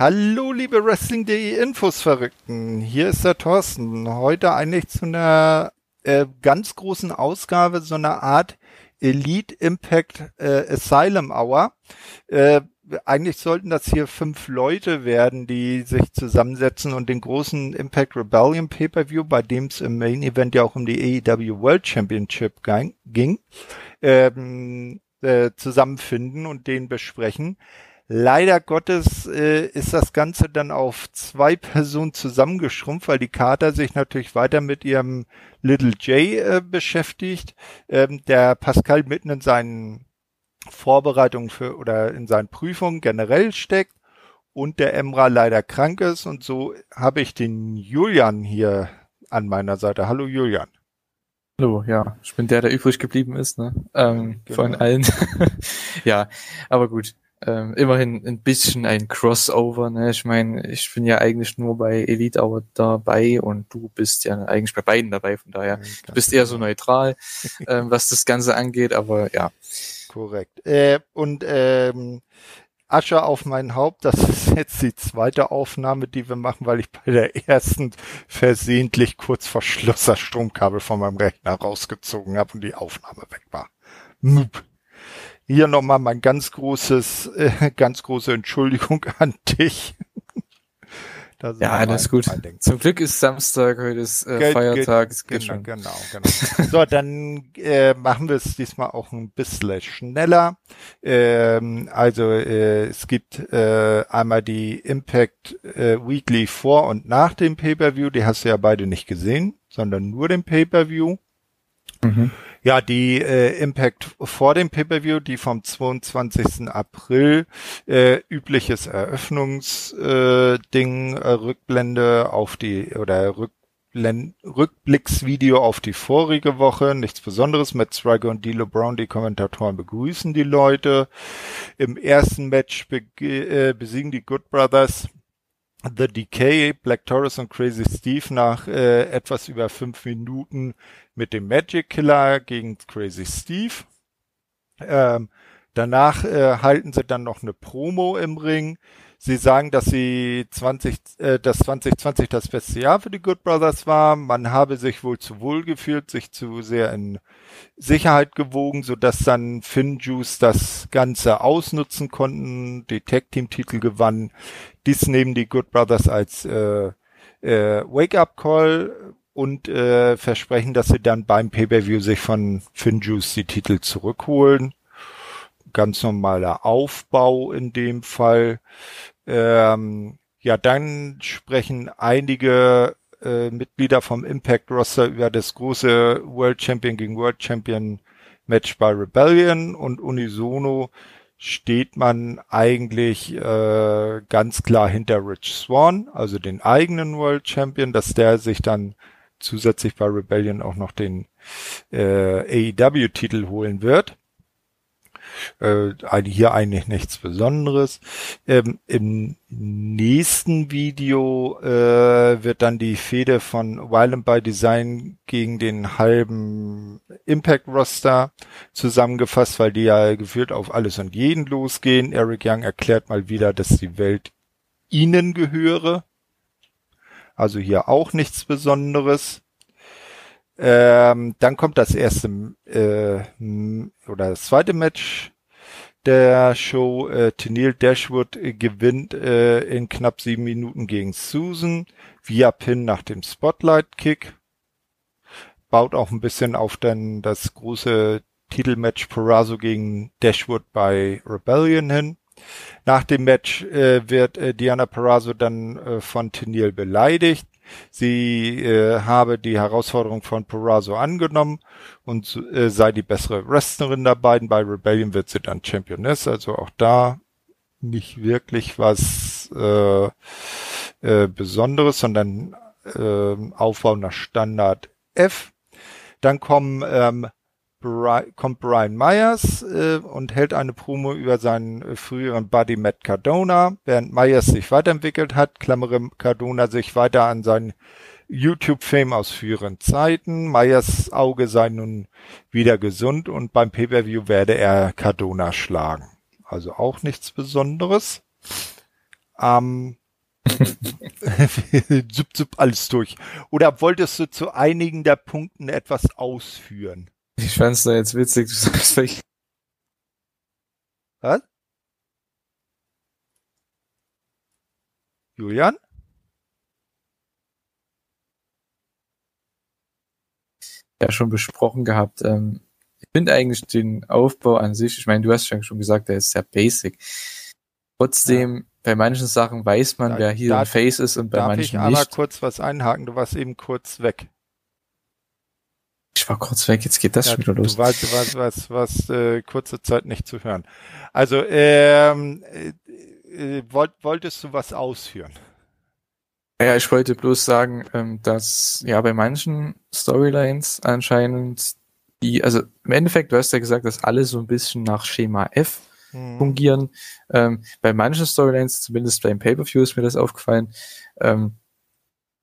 Hallo, liebe Wrestling.de Infos-Verrückten. Hier ist der Thorsten. Heute eigentlich zu einer äh, ganz großen Ausgabe, so einer Art Elite Impact äh, Asylum Hour. Äh, eigentlich sollten das hier fünf Leute werden, die sich zusammensetzen und den großen Impact Rebellion Pay-Per-View, bei dem es im Main Event ja auch um die AEW World Championship ging, ähm, äh, zusammenfinden und den besprechen. Leider Gottes äh, ist das Ganze dann auf zwei Personen zusammengeschrumpft, weil die Kater sich natürlich weiter mit ihrem Little J äh, beschäftigt. Ähm, der Pascal mitten in seinen Vorbereitungen für oder in seinen Prüfungen generell steckt und der Emra leider krank ist und so habe ich den Julian hier an meiner Seite. Hallo Julian. Hallo, ja, ich bin der, der übrig geblieben ist, ne? Ähm, genau. Von allen. ja, aber gut ähm, immerhin ein bisschen ein Crossover. Ne? Ich meine, ich bin ja eigentlich nur bei Elite Hour dabei und du bist ja eigentlich bei beiden dabei. Von daher, ja, du bist eher so neutral, ähm, was das Ganze angeht. Aber ja. Korrekt. Äh, und ähm, Asche auf mein Haupt, das ist jetzt die zweite Aufnahme, die wir machen, weil ich bei der ersten versehentlich kurz vor Schluss das Stromkabel von meinem Rechner rausgezogen habe und die Aufnahme weg war. Mup. Hier nochmal mein ganz großes, äh, ganz große Entschuldigung an dich. ja, alles gut. Zum Glück ist Samstag, heute ist äh, Feiertag. Es geht genau, genau, genau. so, dann äh, machen wir es diesmal auch ein bisschen schneller. Ähm, also äh, es gibt äh, einmal die Impact äh, Weekly vor und nach dem Pay-per-View. Die hast du ja beide nicht gesehen, sondern nur den Pay-per-View. Mhm. Ja, die äh, Impact vor dem Pay-per-View, die vom 22. April, äh, übliches Eröffnungsding, äh, Ding, äh, Rückblende auf die oder Rückblend, Rückblicksvideo auf die vorige Woche, nichts Besonderes. Matt Striker und D'Lo Brown, die Kommentatoren begrüßen die Leute. Im ersten Match be äh, besiegen die Good Brothers The Decay, Black Taurus und Crazy Steve nach äh, etwas über fünf Minuten mit dem Magic Killer gegen Crazy Steve. Ähm, danach äh, halten sie dann noch eine Promo im Ring. Sie sagen, dass sie 20, äh, dass 2020 das beste Jahr für die Good Brothers war. Man habe sich wohl zu wohl gefühlt, sich zu sehr in Sicherheit gewogen, so dass dann Finn Juice das Ganze ausnutzen konnten, die Tag Team Titel gewannen. Dies nehmen die Good Brothers als äh, äh, Wake Up Call und äh, versprechen, dass sie dann beim Pay-per-View sich von Finjuice die Titel zurückholen. Ganz normaler Aufbau in dem Fall. Ähm, ja, dann sprechen einige äh, Mitglieder vom Impact Roster über das große World Champion gegen World Champion Match bei Rebellion und unisono steht man eigentlich äh, ganz klar hinter Rich Swan, also den eigenen World Champion, dass der sich dann zusätzlich bei Rebellion auch noch den äh, AEW-Titel holen wird. Äh, hier eigentlich nichts Besonderes. Ähm, Im nächsten Video äh, wird dann die Fehde von Violent by Design gegen den halben Impact Roster zusammengefasst, weil die ja gefühlt auf alles und jeden losgehen. Eric Young erklärt mal wieder, dass die Welt ihnen gehöre also hier auch nichts Besonderes. Ähm, dann kommt das erste äh, oder das zweite Match der Show. Äh, Tennille Dashwood äh, gewinnt äh, in knapp sieben Minuten gegen Susan via Pin nach dem Spotlight Kick. Baut auch ein bisschen auf dann das große Titelmatch Perazzo gegen Dashwood bei Rebellion hin. Nach dem Match äh, wird äh, Diana Perazzo dann äh, von Tennille beleidigt. Sie äh, habe die Herausforderung von Perazzo angenommen und äh, sei die bessere Wrestlerin der beiden. Bei Rebellion wird sie dann Championess, also auch da nicht wirklich was äh, äh, Besonderes, sondern äh, Aufbau nach Standard F. Dann kommen ähm, kommt Brian Myers äh, und hält eine Promo über seinen äh, früheren Buddy Matt Cardona. Während Myers sich weiterentwickelt hat, klammere Cardona sich weiter an seinen YouTube-Fame aus früheren Zeiten. Myers Auge sei nun wieder gesund und beim Pay-Per-View werde er Cardona schlagen. Also auch nichts Besonderes. Ähm, zup, zup, alles durch. Oder wolltest du zu einigen der Punkten etwas ausführen? Ich fand's da jetzt witzig, du sagst vielleicht. Was? Julian? Ja, schon besprochen gehabt. Ähm, ich finde eigentlich den Aufbau an sich, ich meine, du hast ja schon gesagt, der ist sehr basic. Trotzdem, ja. bei manchen Sachen weiß man, da, wer hier da, ein Face ist und bei darf manchen ich aber nicht. kurz was einhaken? Du warst eben kurz weg. Ich war kurz weg, jetzt geht das ja, schon wieder los. Du warst, du warst, was, was äh, kurze Zeit nicht zu hören. Also, ähm, äh, äh, wollt, wolltest du was ausführen? Ja, ich wollte bloß sagen, ähm, dass ja bei manchen Storylines anscheinend die, also im Endeffekt, du hast ja gesagt, dass alle so ein bisschen nach Schema F mhm. fungieren. Ähm, bei manchen Storylines, zumindest beim Pay-Per-View ist mir das aufgefallen, ähm,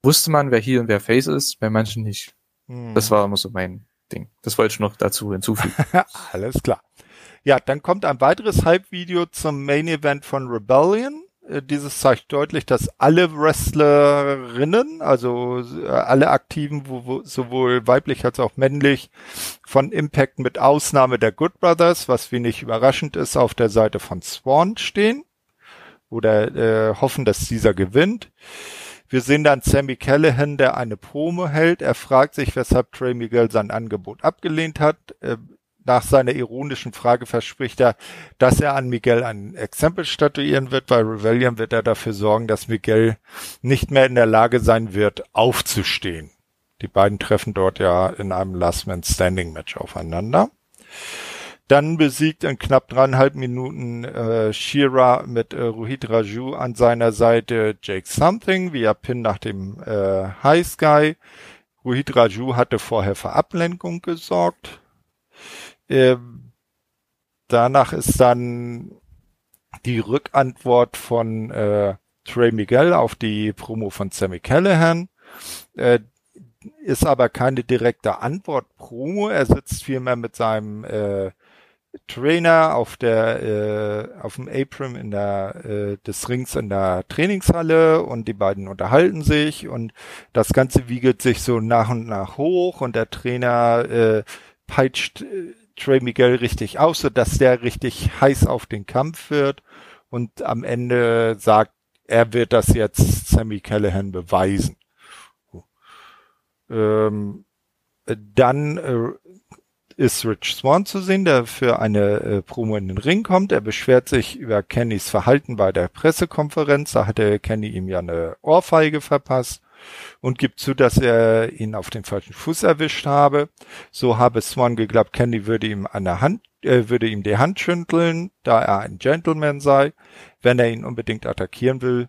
wusste man, wer hier und wer Face ist, bei manchen nicht. Das war immer so mein Ding. Das wollte ich noch dazu hinzufügen. Alles klar. Ja, dann kommt ein weiteres Hype-Video zum Main Event von Rebellion. Äh, dieses zeigt deutlich, dass alle Wrestlerinnen, also äh, alle Aktiven, wo, wo, sowohl weiblich als auch männlich, von Impact mit Ausnahme der Good Brothers, was wenig überraschend ist, auf der Seite von Swan stehen oder äh, hoffen, dass dieser gewinnt. Wir sehen dann Sammy Callahan, der eine Promo hält. Er fragt sich, weshalb Trey Miguel sein Angebot abgelehnt hat. Äh, nach seiner ironischen Frage verspricht er, dass er an Miguel ein Exempel statuieren wird. Bei Rebellion wird er dafür sorgen, dass Miguel nicht mehr in der Lage sein wird, aufzustehen. Die beiden treffen dort ja in einem Last Man Standing Match aufeinander. Dann besiegt in knapp dreieinhalb Minuten äh, Shira mit äh, Rohit Raju an seiner Seite Jake Something via Pin nach dem äh, High Sky. Rohit Raju hatte vorher für Ablenkung gesorgt. Ähm, danach ist dann die Rückantwort von äh, Trey Miguel auf die Promo von Sammy Callahan. Äh, ist aber keine direkte Antwort-Promo. Er sitzt vielmehr mit seinem äh, Trainer auf der äh, auf dem Apron in der äh, des Rings in der Trainingshalle und die beiden unterhalten sich und das Ganze wiegelt sich so nach und nach hoch und der Trainer äh, peitscht äh, Trey Miguel richtig aus, so dass der richtig heiß auf den Kampf wird und am Ende sagt, er wird das jetzt Sammy Callahan beweisen. Ähm, dann äh, ist Rich Swan zu sehen, der für eine äh, Promo in den Ring kommt. Er beschwert sich über Kennys Verhalten bei der Pressekonferenz. Da hatte Kenny ihm ja eine Ohrfeige verpasst und gibt zu, dass er ihn auf den falschen Fuß erwischt habe. So habe Swan geglaubt, Kenny würde ihm der Hand, äh, würde ihm die Hand schütteln, da er ein Gentleman sei. Wenn er ihn unbedingt attackieren will,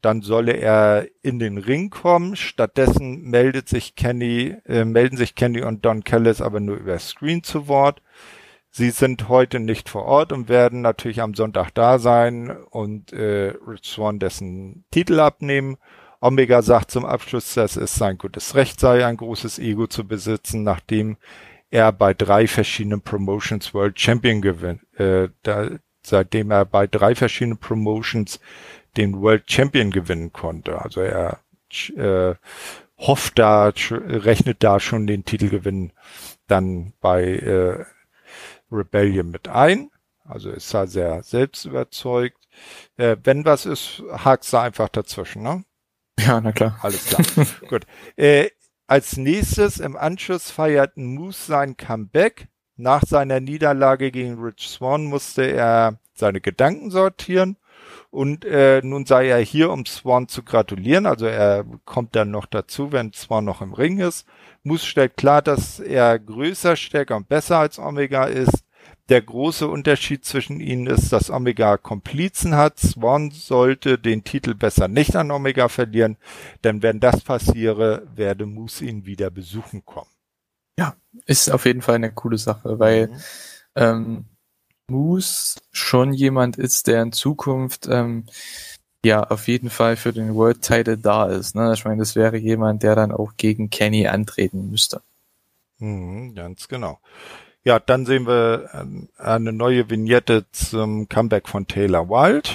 dann solle er in den Ring kommen. Stattdessen meldet sich Kenny, äh, melden sich Kenny und Don Callis aber nur über Screen zu Wort. Sie sind heute nicht vor Ort und werden natürlich am Sonntag da sein und äh, Rich Swan dessen Titel abnehmen. Omega sagt zum Abschluss, dass es sein gutes Recht sei, ein großes Ego zu besitzen, nachdem er bei drei verschiedenen Promotions World Champion gewinnt, äh, da, seitdem er bei drei verschiedenen Promotions den World Champion gewinnen konnte. Also er äh, hofft da, rechnet da schon den Titelgewinn dann bei äh, Rebellion mit ein. Also ist da sehr selbst überzeugt. Äh, wenn was ist, hakst du einfach dazwischen, ne? Ja, na klar. Alles klar. Gut. Äh, als nächstes im Anschluss feiert Moose sein Comeback. Nach seiner Niederlage gegen Rich Swan musste er seine Gedanken sortieren und äh, nun sei er hier, um Swan zu gratulieren. Also er kommt dann noch dazu, wenn Swan noch im Ring ist. Moose stellt klar, dass er größer, stärker und besser als Omega ist. Der große Unterschied zwischen ihnen ist, dass Omega Komplizen hat. Swan sollte den Titel besser nicht an Omega verlieren, denn wenn das passiere, werde Moose ihn wieder besuchen kommen. Ja, ist auf jeden Fall eine coole Sache, weil mhm. ähm, Moose schon jemand ist, der in Zukunft ähm, ja auf jeden Fall für den World Title da ist. Ne? Ich meine, das wäre jemand, der dann auch gegen Kenny antreten müsste. Mhm, ganz genau. Ja, dann sehen wir ähm, eine neue Vignette zum Comeback von Taylor Wilde.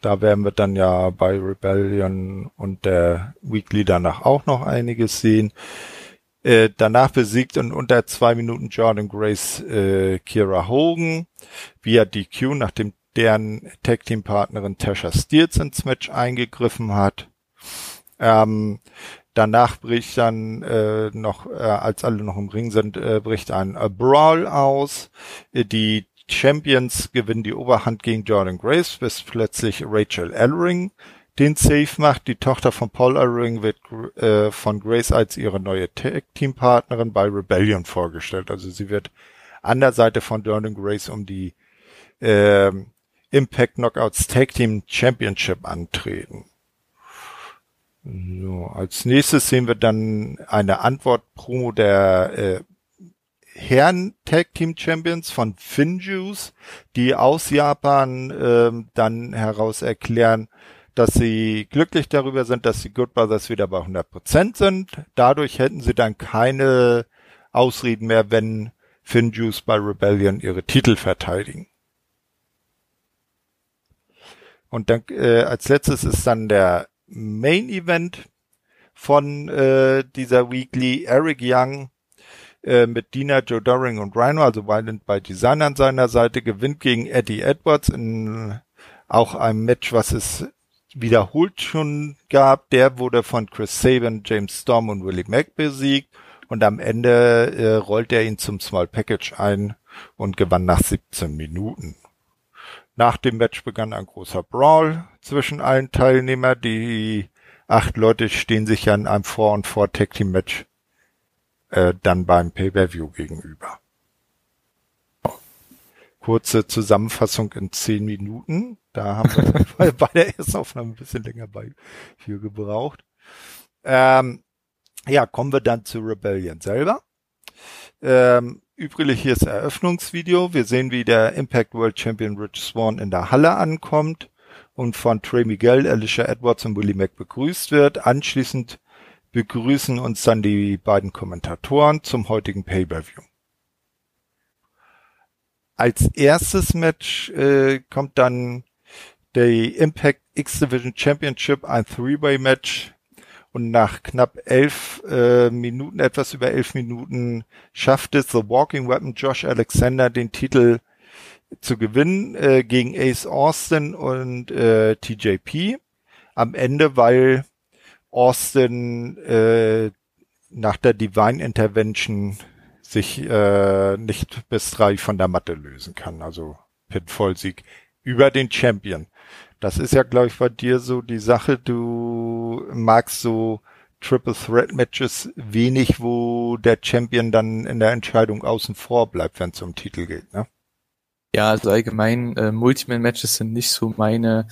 Da werden wir dann ja bei Rebellion und der Weekly danach auch noch einiges sehen. Äh, danach besiegt in unter zwei Minuten Jordan Grace äh, Kira Hogan via DQ, nachdem deren Tag Team Partnerin Tasha Steels ins Match eingegriffen hat. Ähm, danach bricht dann äh, noch, äh, als alle noch im Ring sind, äh, bricht ein äh, Brawl aus. Äh, die Champions gewinnen die Oberhand gegen Jordan Grace, bis plötzlich Rachel Ellering den Save macht. Die Tochter von Paul Ellering wird äh, von Grace als ihre neue Tag-Team-Partnerin bei Rebellion vorgestellt. Also sie wird an der Seite von Jordan Grace um die äh, Impact Knockouts Tag Team Championship antreten. So, als nächstes sehen wir dann eine Antwort-Promo der äh, Herren Tag Team Champions von Finjuice, die aus Japan äh, dann heraus erklären, dass sie glücklich darüber sind, dass die Good Brothers wieder bei 100% sind. Dadurch hätten sie dann keine Ausreden mehr, wenn Finjuice bei Rebellion ihre Titel verteidigen. Und dann äh, als letztes ist dann der Main Event von äh, dieser Weekly. Eric Young äh, mit Dina, Joe Doring und Rhino, also Violent by Design an seiner Seite, gewinnt gegen Eddie Edwards in auch einem Match, was es wiederholt schon gab. Der wurde von Chris Sabin, James Storm und Willie Mack besiegt und am Ende äh, rollt er ihn zum Small Package ein und gewann nach 17 Minuten. Nach dem Match begann ein großer Brawl zwischen allen Teilnehmern. Die acht Leute stehen sich ja in einem Vor- und Vor-Tag-Team-Match äh, dann beim Pay-Per-View gegenüber. Kurze Zusammenfassung in zehn Minuten. Da haben wir bei der ersten Aufnahme ein bisschen länger bei für gebraucht. Ähm, ja, kommen wir dann zu Rebellion selber. Ähm, übrig hier ist Eröffnungsvideo. Wir sehen, wie der Impact World Champion Rich Swan in der Halle ankommt und von Trey Miguel, Alicia Edwards und Willie Mack begrüßt wird. Anschließend begrüßen uns dann die beiden Kommentatoren zum heutigen Pay-Per-View. Als erstes Match äh, kommt dann der Impact X-Division Championship, ein Three-Way-Match. Und nach knapp elf äh, Minuten, etwas über elf Minuten, schafft es The Walking Weapon Josh Alexander den Titel zu gewinnen äh, gegen Ace Austin und äh, TJP. Am Ende, weil Austin äh, nach der Divine Intervention sich äh, nicht bis drei von der Matte lösen kann. Also Pinfall-Sieg über den Champion. Das ist ja, glaube ich, bei dir so die Sache. Du magst so Triple Threat Matches wenig, wo der Champion dann in der Entscheidung außen vor bleibt, wenn es um Titel geht, ne? Ja, also allgemein äh, Multiman-Matches sind nicht so meine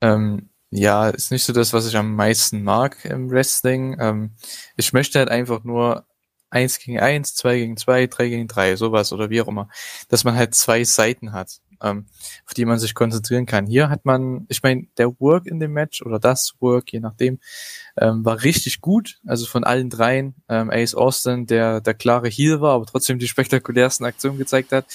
ähm, ja, ist nicht so das, was ich am meisten mag im Wrestling. Ähm, ich möchte halt einfach nur eins gegen eins, zwei gegen zwei, drei gegen drei, sowas oder wie auch immer. Dass man halt zwei Seiten hat, ähm, auf die man sich konzentrieren kann. Hier hat man, ich meine, der Work in dem Match oder das Work, je nachdem, ähm, war richtig gut. Also von allen dreien. Ähm, Ace Austin, der der klare Heel war, aber trotzdem die spektakulärsten Aktionen gezeigt hat.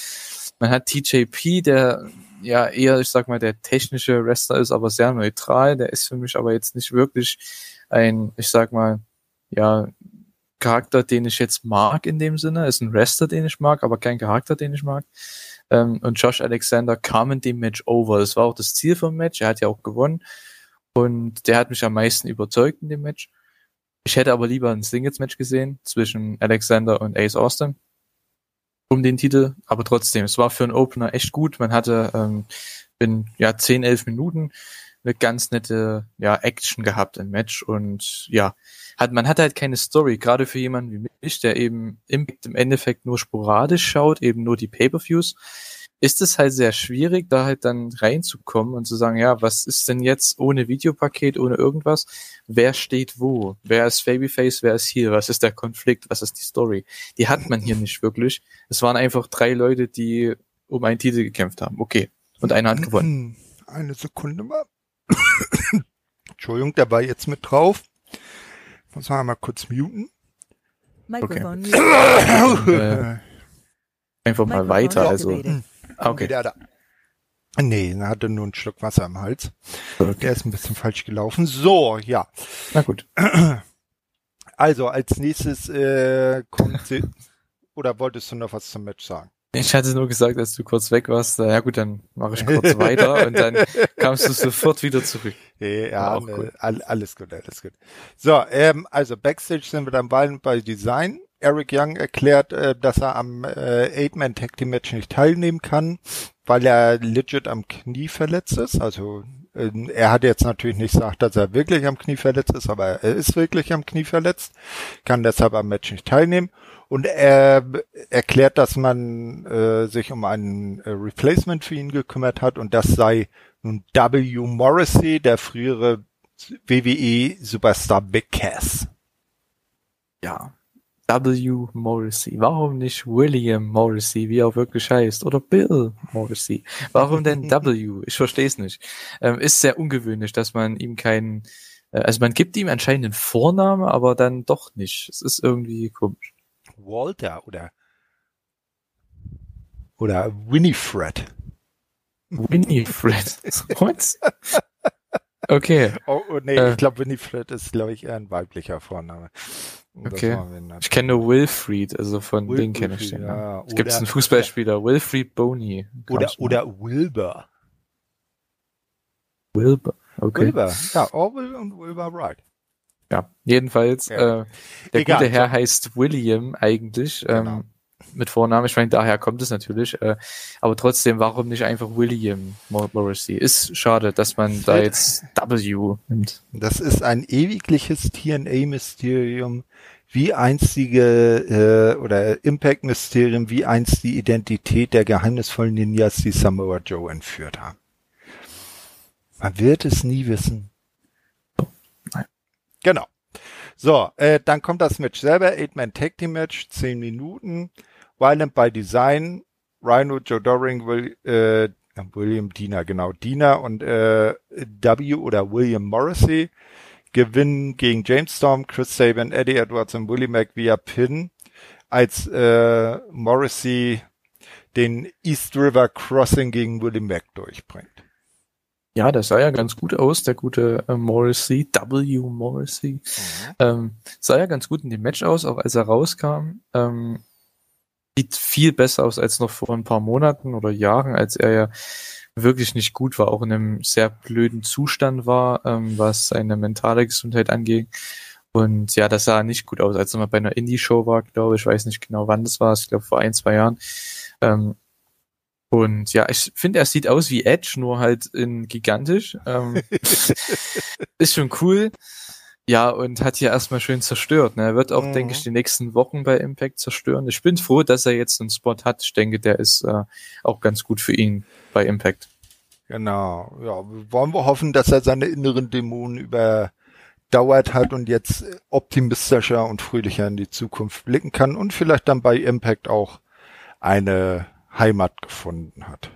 Man hat TJP, der ja eher, ich sag mal, der technische Wrestler ist, aber sehr neutral. Der ist für mich aber jetzt nicht wirklich ein, ich sag mal, ja, Charakter, den ich jetzt mag in dem Sinne. Ist ein Wrestler, den ich mag, aber kein Charakter, den ich mag. Ähm, und Josh Alexander kam in dem Match over. Das war auch das Ziel vom Match. Er hat ja auch gewonnen. Und der hat mich am meisten überzeugt in dem Match. Ich hätte aber lieber ein Singles-Match gesehen zwischen Alexander und Ace Austin um den Titel, aber trotzdem, es war für einen Opener echt gut. Man hatte ähm, in ja 10, 11 Minuten eine ganz nette ja Action gehabt im Match und ja, hat man hat halt keine Story, gerade für jemanden wie mich, der eben im, im Endeffekt nur sporadisch schaut, eben nur die Pay-per-Views ist es halt sehr schwierig, da halt dann reinzukommen und zu sagen, ja, was ist denn jetzt ohne Videopaket, ohne irgendwas? Wer steht wo? Wer ist Babyface, wer ist hier? Was ist der Konflikt? Was ist die Story? Die hat man hier nicht wirklich. Es waren einfach drei Leute, die um einen Titel gekämpft haben. Okay. Und einer hat gewonnen. Eine Sekunde mal. Entschuldigung, der war jetzt mit drauf. Muss man mal kurz muten. Okay. äh, einfach mal weiter, also. Ah, okay. Wieder da. Nee, er hatte nur einen Schluck Wasser im Hals. Okay. Der ist ein bisschen falsch gelaufen. So, ja. Na gut. Also, als nächstes äh, kommt sie. Oder wolltest du noch was zum Match sagen? Ich hatte nur gesagt, als du kurz weg warst, ja gut, dann mache ich kurz weiter und dann kamst du sofort wieder zurück. Ja, ne, cool. alles gut, alles gut. So, ähm, also Backstage sind wir dann bald bei Design. Eric Young erklärt, äh, dass er am äh, Eight-Man Tag Team Match nicht teilnehmen kann, weil er legit am Knie verletzt ist. Also äh, er hat jetzt natürlich nicht gesagt, dass er wirklich am Knie verletzt ist, aber er ist wirklich am Knie verletzt, kann deshalb am Match nicht teilnehmen. Und er erklärt, dass man äh, sich um einen äh, Replacement für ihn gekümmert hat und das sei nun W. Morrissey, der frühere WWE Superstar Big Cass. Ja, W. Morrissey. Warum nicht William Morrissey, wie er auch wirklich heißt? Oder Bill Morrissey? Warum denn W? Ich verstehe es nicht. Ähm, ist sehr ungewöhnlich, dass man ihm keinen, äh, also man gibt ihm anscheinend einen Vornamen, aber dann doch nicht. Es ist irgendwie komisch. Walter oder oder Winifred. Winifred. What? Okay. Oh, oh nee, äh, ich glaube Winifred ist, glaube ich, eher ein weiblicher Vorname. Okay. Ich kenne nur Wilfried, also von Will, den kenne ich den. Ja. Es gibt einen Fußballspieler, Wilfried Boney. Oder, oder Wilbur. Wilbur, okay. Wilbur, ja, Orwell und Wilbur Wright. Ja, jedenfalls, ja. Äh, der Egal, gute Herr so. heißt William eigentlich. Ähm, genau. Ähm, mit Vornamen, ich meine, daher kommt es natürlich. Äh, aber trotzdem, warum nicht einfach William Morrissey? Ist schade, dass man da jetzt W nimmt. Das ist ein ewigliches TNA-Mysterium, wie einstige äh, oder Impact-Mysterium, wie einst die Identität der geheimnisvollen Ninjas, die Samoa Joe entführt haben. Man wird es nie wissen. Genau. So, äh, dann kommt das Match selber, Eight-Man Tag Team Match, 10 Minuten. Violent by Design, Rhino, Joe Doring, Will, äh, William Diener, genau, Diener und äh, W oder William Morrissey gewinnen gegen James Storm, Chris Sabin, Eddie Edwards und Willie Mack via Pin, als äh, Morrissey den East River Crossing gegen Willie Mack durchbringt. Ja, das sah ja ganz gut aus, der gute äh, Morrissey, W. Morrissey. Mhm. Ähm, sah ja ganz gut in dem Match aus, auch als er rauskam. Ähm, sieht viel besser aus als noch vor ein paar Monaten oder Jahren, als er ja wirklich nicht gut war, auch in einem sehr blöden Zustand war, ähm, was seine mentale Gesundheit angeht. Und ja, das sah nicht gut aus, als er mal bei einer Indie-Show war, glaube ich, weiß nicht genau, wann das war, ich glaube vor ein, zwei Jahren. Ähm, und ja, ich finde, er sieht aus wie Edge, nur halt in gigantisch. Ähm, ist schon cool. Ja, und hat hier erstmal schön zerstört. Ne? Er wird auch, mhm. denke ich, die nächsten Wochen bei Impact zerstören. Ich bin froh, dass er jetzt einen Spot hat. Ich denke, der ist äh, auch ganz gut für ihn bei Impact. Genau. Ja, wollen wir hoffen, dass er seine inneren Dämonen überdauert hat und jetzt optimistischer und fröhlicher in die Zukunft blicken kann und vielleicht dann bei Impact auch eine Heimat gefunden hat.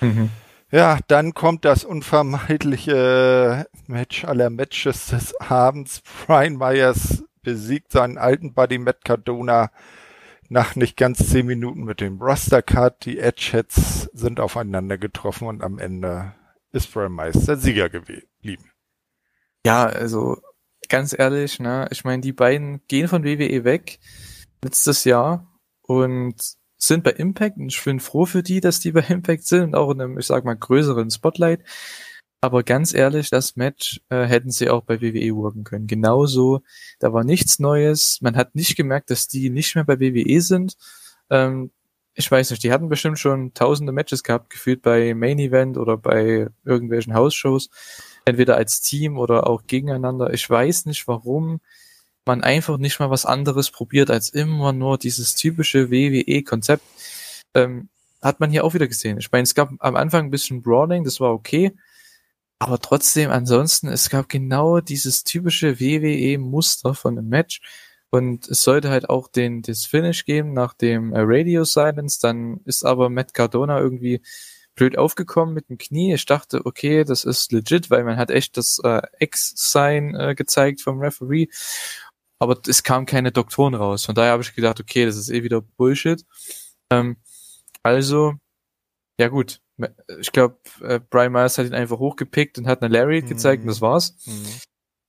Mhm. Ja, dann kommt das unvermeidliche Match aller Matches des Abends. Brian Myers besiegt seinen alten Buddy Matt Cardona nach nicht ganz zehn Minuten mit dem Roster Cut. Die Edgeheads sind aufeinander getroffen und am Ende ist Brian Myers der Sieger geblieben. Ja, also ganz ehrlich, ne, ich meine, die beiden gehen von WWE weg letztes Jahr und sind bei Impact und ich bin froh für die, dass die bei Impact sind und auch in einem, ich sag mal, größeren Spotlight. Aber ganz ehrlich, das Match äh, hätten sie auch bei WWE worken können. Genauso, da war nichts Neues. Man hat nicht gemerkt, dass die nicht mehr bei WWE sind. Ähm, ich weiß nicht, die hatten bestimmt schon tausende Matches gehabt, gefühlt bei Main Event oder bei irgendwelchen House-Shows. Entweder als Team oder auch gegeneinander. Ich weiß nicht, warum man einfach nicht mal was anderes probiert als immer nur dieses typische WWE-Konzept. Ähm, hat man hier auch wieder gesehen. Ich meine, es gab am Anfang ein bisschen Brawling, das war okay. Aber trotzdem, ansonsten, es gab genau dieses typische WWE-Muster von einem Match. Und es sollte halt auch den, das Finish geben nach dem äh, Radio Silence. Dann ist aber Matt Cardona irgendwie blöd aufgekommen mit dem Knie. Ich dachte, okay, das ist legit, weil man hat echt das äh, X-Sign äh, gezeigt vom Referee aber es kam keine Doktoren raus. Von daher habe ich gedacht, okay, das ist eh wieder Bullshit. Ähm, also, ja gut, Ich glaube, äh, Brian Myers hat ihn einfach hochgepickt und hat eine Larry mhm. gezeigt und das war's. Mhm.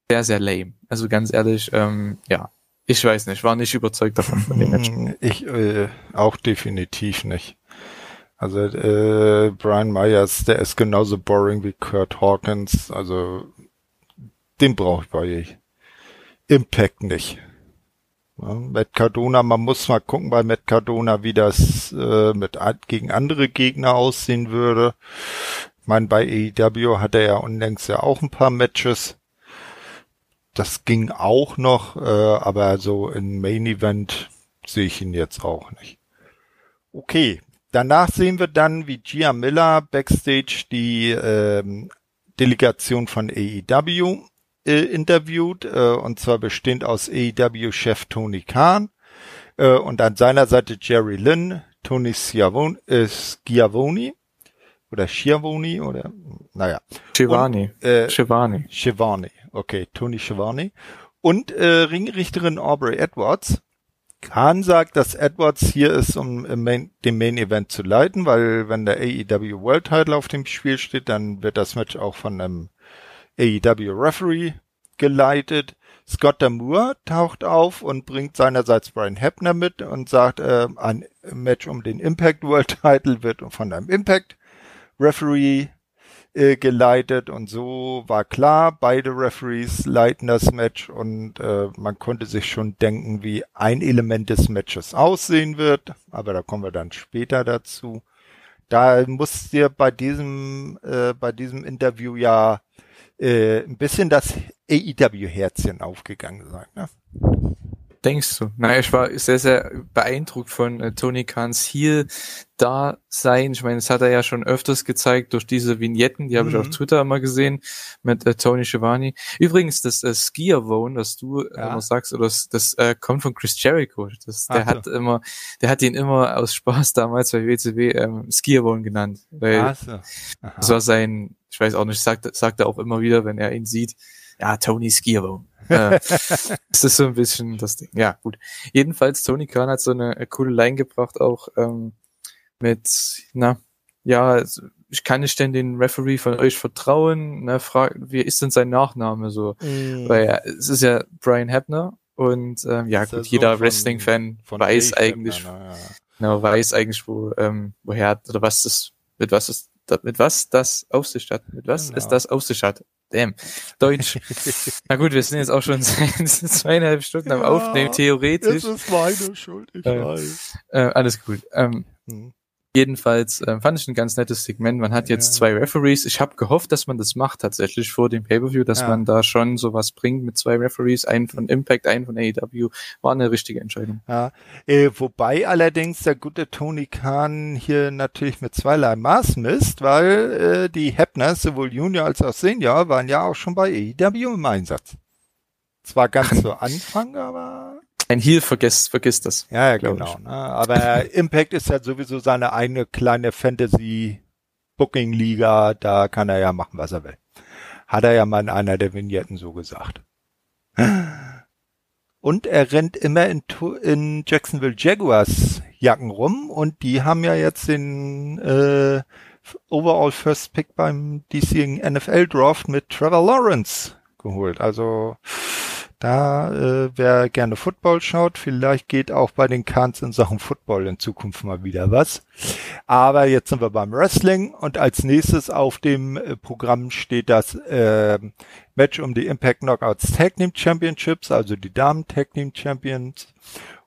Sehr, sehr lame. Also ganz ehrlich, ähm, ja. Ich weiß nicht, war nicht überzeugt davon von dem Match. Ich äh, auch definitiv nicht. Also äh, Brian Myers, der ist genauso boring wie Kurt Hawkins. Also den brauche ich bei Impact nicht. Ja, Matt Cardona, man muss mal gucken bei Matt Cardona, wie das äh, mit gegen andere Gegner aussehen würde. Ich meine, bei AEW hat er ja unlängst ja auch ein paar Matches. Das ging auch noch, äh, aber so im Main Event sehe ich ihn jetzt auch nicht. Okay, danach sehen wir dann, wie Gia Miller backstage die ähm, Delegation von AEW äh, interviewt, äh, und zwar bestehend aus AEW-Chef Tony Khan äh, und an seiner Seite Jerry Lynn, Tony Schiavone, äh, Schiavoni oder Schiavoni oder naja. Shivani. Und, äh. Shivani, okay, Tony Shivani. Und äh, Ringrichterin Aubrey Edwards. Khan sagt, dass Edwards hier ist, um Main, den Main Event zu leiten, weil wenn der AEW World Title auf dem Spiel steht, dann wird das Match auch von einem AEW Referee geleitet. Scott Damour taucht auf und bringt seinerseits Brian Hebner mit und sagt, äh, ein Match um den Impact World Title wird von einem Impact Referee äh, geleitet und so war klar, beide Referees leiten das Match und äh, man konnte sich schon denken, wie ein Element des Matches aussehen wird, aber da kommen wir dann später dazu. Da muss dir bei diesem äh, bei diesem Interview ja äh, ein bisschen das AEW-Herzchen aufgegangen sein. Ne? Denkst du? Naja, ich war sehr, sehr beeindruckt von äh, Tony Kahns Heel da sein. Ich meine, das hat er ja schon öfters gezeigt durch diese Vignetten, die habe mhm. ich auf mhm. Twitter immer gesehen mit äh, Tony Schiavone. Übrigens, das äh, Skier-Vone, was du äh, ja. immer sagst, oder das, das äh, kommt von Chris Jericho. Das, der Ach, hat so. immer, der hat ihn immer aus Spaß damals bei WCW ähm, Skier-Vone genannt. Weil so. das war sein, ich weiß auch nicht, sagt, sagt er auch immer wieder, wenn er ihn sieht, ja, Tony Skierbo. äh, das ist so ein bisschen das Ding. Ja, gut. Jedenfalls, Tony Khan hat so eine, eine coole Line gebracht, auch ähm, mit, na, ja, also, ich kann nicht denn den Referee von euch vertrauen. Ne, frag, wie ist denn sein Nachname so? Mm. Weil ja, es ist ja Brian Hebner und ähm, ja gut, jeder Wrestling-Fan weiß eigentlich, Hebner, ja. genau, weiß eigentlich, wo ähm, woher oder was das, mit was das, mit was das auf sich hat, mit was genau. ist das auf sich hat. Damn. Deutsch. Na gut, wir sind jetzt auch schon zweieinhalb Stunden ja, am Aufnehmen, theoretisch. Das ist meine Schuld, ich äh, weiß. Äh, alles gut. Ähm, hm. Jedenfalls äh, fand ich ein ganz nettes Segment. Man hat jetzt ja. zwei Referees. Ich habe gehofft, dass man das macht tatsächlich vor dem Pay-per-View, dass ja. man da schon sowas bringt mit zwei Referees, einen von Impact, einen von AEW. War eine richtige Entscheidung. Ja, äh, wobei allerdings der gute Tony Khan hier natürlich mit zweierlei Maß misst, weil äh, die Hebners, sowohl Junior als auch Senior, waren ja auch schon bei AEW im Einsatz. Zwar ganz zu Anfang, aber ein Heal vergisst, vergisst das. Ja, ja genau. Ne? Aber Impact ist ja sowieso seine eigene kleine Fantasy-Booking-Liga. Da kann er ja machen, was er will. Hat er ja mal in einer der Vignetten so gesagt. Und er rennt immer in, in Jacksonville Jaguars Jacken rum und die haben ja jetzt den äh, Overall First Pick beim diesjährigen NFL Draft mit Trevor Lawrence geholt. Also da, äh, wer gerne Football schaut, vielleicht geht auch bei den Kahns in Sachen Football in Zukunft mal wieder was. Aber jetzt sind wir beim Wrestling und als nächstes auf dem äh, Programm steht das äh, Match um die Impact Knockouts Tag Team Championships, also die Damen Tag Team Champions.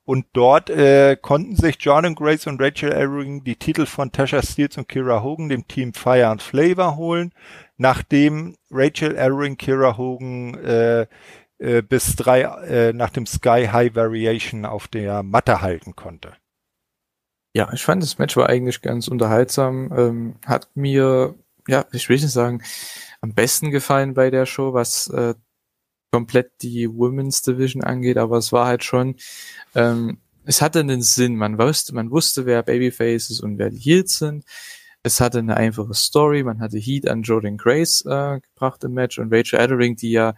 Und dort äh, konnten sich Jordan Grace und Rachel Ellering die Titel von Tasha Steels und Kira Hogan dem Team Fire and Flavor holen, nachdem Rachel Ellering Kira Hogan äh, äh, bis drei äh, nach dem Sky High Variation auf der Matte halten konnte. Ja, ich fand das Match war eigentlich ganz unterhaltsam. Ähm, hat mir, ja, ich will nicht sagen, am besten gefallen bei der Show, was äh, komplett die Women's Division angeht, aber es war halt schon, ähm, es hatte einen Sinn. Man wusste, man wusste, wer Babyfaces und wer die Heels sind. Es hatte eine einfache Story. Man hatte Heat an Jordan Grace äh, gebracht im Match und Rachel Adering, die ja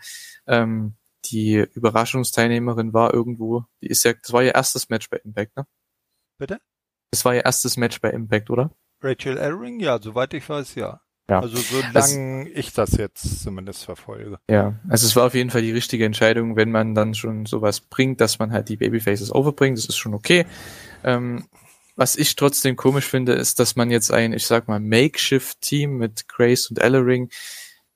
ähm, die Überraschungsteilnehmerin war irgendwo, die ist ja, das war ihr erstes Match bei Impact, ne? Bitte? Das war ihr erstes Match bei Impact, oder? Rachel Ellering, ja, soweit ich weiß, ja. Ja. Also solange ich das jetzt zumindest verfolge. Ja, also es war auf jeden Fall die richtige Entscheidung, wenn man dann schon sowas bringt, dass man halt die Babyfaces overbringt, das ist schon okay. Ähm, was ich trotzdem komisch finde, ist, dass man jetzt ein, ich sag mal, Makeshift-Team mit Grace und Ellering,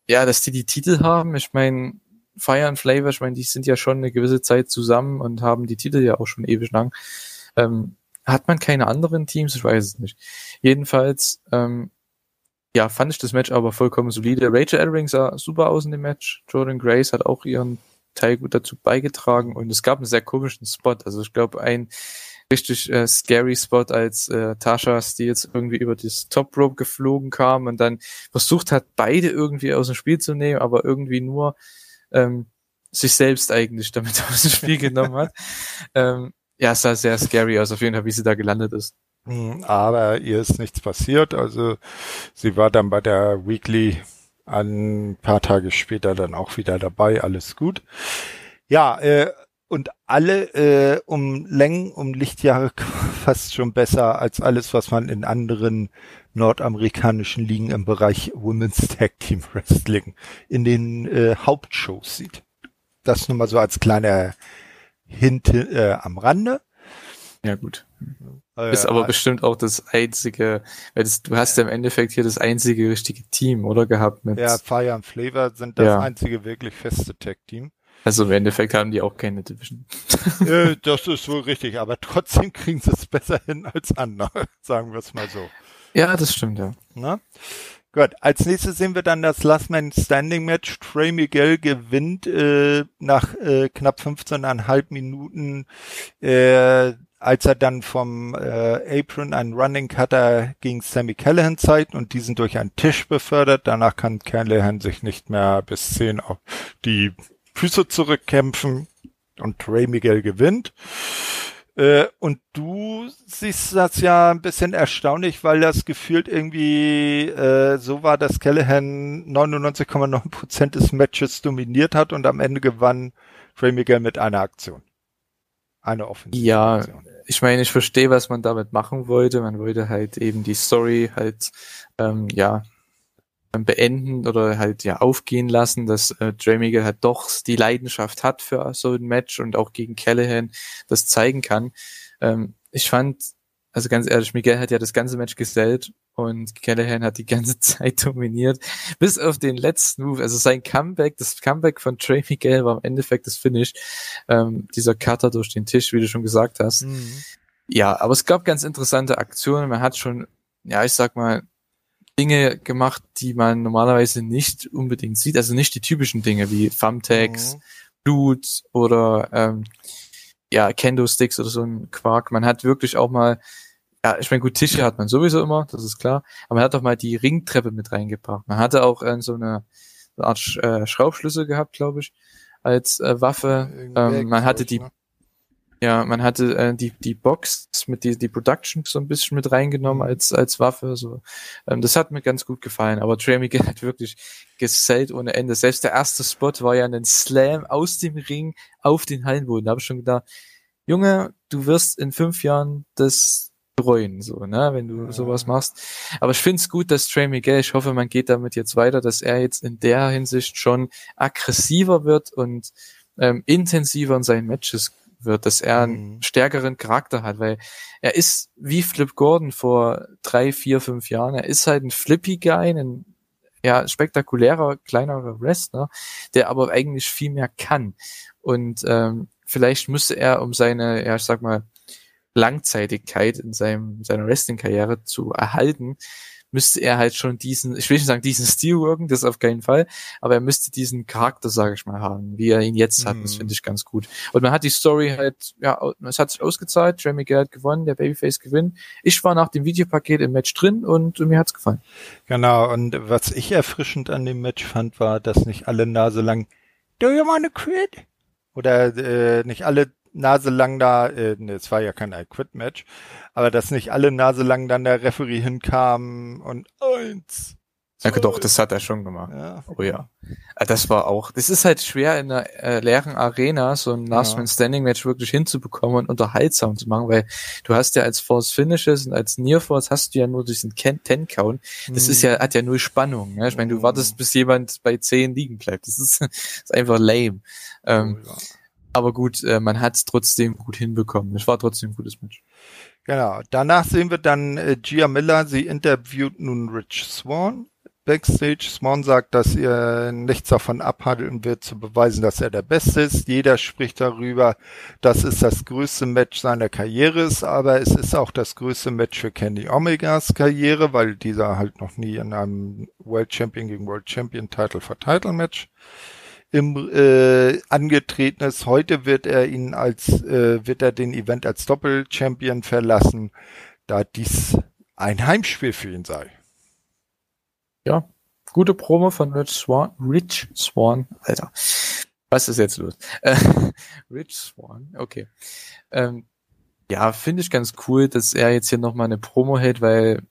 ja, dass die die Titel haben. Ich meine, Fire and Flavor, ich meine, die sind ja schon eine gewisse Zeit zusammen und haben die Titel ja auch schon ewig lang. Ähm, hat man keine anderen Teams? Ich weiß es nicht. Jedenfalls, ähm, ja, fand ich das Match aber vollkommen solide. Rachel Ellering sah super aus in dem Match. Jordan Grace hat auch ihren Teil gut dazu beigetragen und es gab einen sehr komischen Spot. Also ich glaube, ein richtig äh, scary Spot, als äh, Tasha Steels irgendwie über das Top Rope geflogen kam und dann versucht hat, beide irgendwie aus dem Spiel zu nehmen, aber irgendwie nur ähm, sich selbst eigentlich damit aus dem Spiel genommen hat. Ähm, ja, es sah sehr scary aus, auf jeden Fall, wie sie da gelandet ist. Hm, aber ihr ist nichts passiert. Also sie war dann bei der Weekly ein paar Tage später dann auch wieder dabei. Alles gut. Ja, äh, und alle äh, um Längen, um Lichtjahre fast schon besser als alles, was man in anderen nordamerikanischen Ligen im Bereich Women's Tag Team Wrestling in den äh, Hauptshows sieht. Das nur mal so als kleiner Hint äh, am Rande. Ja, gut. Äh, ist aber bestimmt auch das einzige, weil das, du hast ja im Endeffekt hier das einzige richtige Team, oder gehabt mit. Ja, Fire and Flavor sind das ja. einzige wirklich feste Tag-Team. Also im Endeffekt haben die auch keine Division. äh, das ist wohl richtig, aber trotzdem kriegen sie es besser hin als andere, sagen wir es mal so. Ja, das stimmt, ja. Na? Gut, als nächstes sehen wir dann das Last Man Standing Match. Trey Miguel gewinnt äh, nach äh, knapp 15,5 Minuten äh, als er dann vom äh, Apron einen Running Cutter gegen Sammy Callahan zeigt und diesen durch einen Tisch befördert. Danach kann Callahan sich nicht mehr bis 10 auf die Füße zurückkämpfen und Ray Miguel gewinnt. Äh, und du siehst das ja ein bisschen erstaunlich, weil das gefühlt irgendwie äh, so war, dass Callahan 99,9 Prozent des Matches dominiert hat und am Ende gewann Ray Miguel mit einer Aktion. Eine Offensive. Ja, Aktion ich meine, ich verstehe, was man damit machen wollte. Man wollte halt eben die Story halt, ähm, ja, beenden oder halt ja aufgehen lassen, dass äh, Dre Miguel halt doch die Leidenschaft hat für so ein Match und auch gegen Callahan das zeigen kann. Ähm, ich fand, also ganz ehrlich, Miguel hat ja das ganze Match gesellt und Callahan hat die ganze Zeit dominiert, bis auf den letzten Move. Also sein Comeback, das Comeback von Trey Miguel war im Endeffekt das Finish. Ähm, dieser Cutter durch den Tisch, wie du schon gesagt hast. Mhm. Ja, aber es gab ganz interessante Aktionen. Man hat schon, ja, ich sag mal, Dinge gemacht, die man normalerweise nicht unbedingt sieht. Also nicht die typischen Dinge wie Thumbtacks, mhm. Blut oder ähm, ja, Kendo-Sticks oder so ein Quark. Man hat wirklich auch mal ja, ich meine, gut, Tische hat man sowieso immer, das ist klar. Aber man hat auch mal die Ringtreppe mit reingebracht. Man hatte auch äh, so eine, so eine Art Sch äh, Schraubschlüssel gehabt, glaube ich, als äh, Waffe. Ähm, man hatte die, ne? Ja, man hatte äh, die die Box mit die die Production so ein bisschen mit reingenommen als als Waffe. So, ähm, das hat mir ganz gut gefallen. Aber Trey Miguel hat wirklich gesellt ohne Ende. Selbst der erste Spot war ja ein Slam aus dem Ring auf den Hallenboden. Da habe ich schon gedacht, Junge, du wirst in fünf Jahren das bereuen, so, ne, wenn du ja. sowas machst. Aber ich finde es gut, dass Trey Miguel, ich hoffe, man geht damit jetzt weiter, dass er jetzt in der Hinsicht schon aggressiver wird und ähm, intensiver in seinen Matches wird, dass er einen mhm. stärkeren Charakter hat, weil er ist wie Flip Gordon vor drei, vier, fünf Jahren. Er ist halt ein flippy Guy, ein ja, spektakulärer, kleinerer Wrestler, der aber eigentlich viel mehr kann. Und ähm, vielleicht müsste er um seine, ja, ich sag mal, Langzeitigkeit in seinem, seiner Wrestling-Karriere zu erhalten, müsste er halt schon diesen, ich will nicht sagen, diesen Stil worken, das auf keinen Fall, aber er müsste diesen Charakter, sage ich mal, haben, wie er ihn jetzt hat. Mhm. Das finde ich ganz gut. Und man hat die Story halt, ja, es hat sich ausgezahlt, Jeremy hat gewonnen, der Babyface gewinnt. Ich war nach dem Videopaket im Match drin und mir hat's gefallen. Genau, und was ich erfrischend an dem Match fand, war, dass nicht alle Nase lang Do you wanna quit? Oder äh, nicht alle Nase lang da, äh, ne, es war ja kein I-Quit-Match, aber dass nicht alle Nase lang dann der Referee hinkam und eins, Ja, doch, das hat er schon gemacht. Ja. Oh ja. Ah, das war auch, das ist halt schwer in einer äh, leeren Arena so ein Last Man Standing Match wirklich hinzubekommen und unterhaltsam zu machen, weil du hast ja als Force Finishes und als Near Force hast du ja nur diesen Ten Count. Das mhm. ist ja, hat ja nur Spannung. Ja? Ich meine, du mhm. wartest, bis jemand bei 10 liegen bleibt. Das ist, ist einfach lame. Ähm, oh, ja. Aber gut, äh, man hat es trotzdem gut hinbekommen. Es war trotzdem ein gutes Match. Genau. Danach sehen wir dann äh, Gia Miller. Sie interviewt nun Rich Swan Backstage. Swan sagt, dass er nichts davon abhandeln wird, zu beweisen, dass er der Beste ist. Jeder spricht darüber, dass es das größte Match seiner Karriere ist, aber es ist auch das größte Match für Kenny Omegas Karriere, weil dieser halt noch nie in einem World Champion gegen World Champion Title for Title Match im äh, angetreten ist. Heute wird er ihn als äh, wird er den Event als Doppel Champion verlassen, da dies ein Heimspiel für ihn sei ja, gute Promo von Rich Swan. Rich Swan, Alter. Was ist jetzt los? Äh, Rich Swan, okay. Ähm, ja, finde ich ganz cool, dass er jetzt hier nochmal eine Promo hält, weil,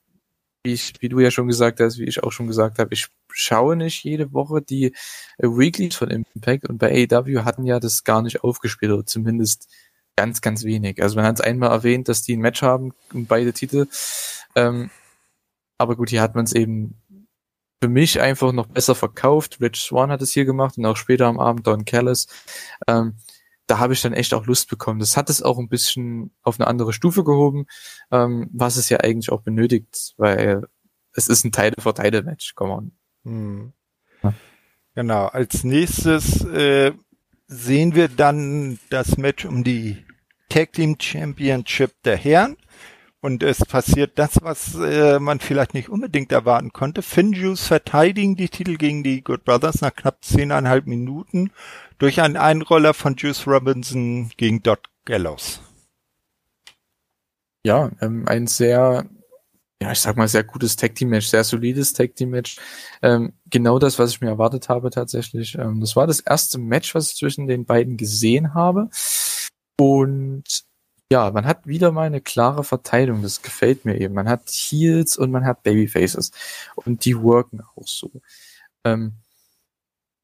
wie, ich, wie du ja schon gesagt hast, wie ich auch schon gesagt habe, ich schaue nicht jede Woche die äh, Weeklies von Impact und bei AEW hatten ja das gar nicht aufgespielt, oder zumindest ganz, ganz wenig. Also man hat es einmal erwähnt, dass die ein Match haben beide Titel. Ähm, aber gut, hier hat man es eben für mich einfach noch besser verkauft. Rich Swan hat es hier gemacht und auch später am Abend Don Callis. Ähm, da habe ich dann echt auch Lust bekommen. Das hat es auch ein bisschen auf eine andere Stufe gehoben, ähm, was es ja eigentlich auch benötigt, weil es ist ein Teil for Title Match. Come on. Hm. Ja. Genau. Als nächstes äh, sehen wir dann das Match um die Tag Team Championship der Herren. Und es passiert das, was äh, man vielleicht nicht unbedingt erwarten konnte. Finjuice verteidigen die Titel gegen die Good Brothers nach knapp zehneinhalb Minuten durch einen Einroller von Juice Robinson gegen Dot Gallows. Ja, ähm, ein sehr, ja, ich sag mal, sehr gutes Tag Team Match, sehr solides Tag Team Match. Ähm, genau das, was ich mir erwartet habe tatsächlich. Ähm, das war das erste Match, was ich zwischen den beiden gesehen habe. Und ja, man hat wieder mal eine klare Verteilung. Das gefällt mir eben. Man hat Heels und man hat Babyfaces. Und die worken auch so. Ähm,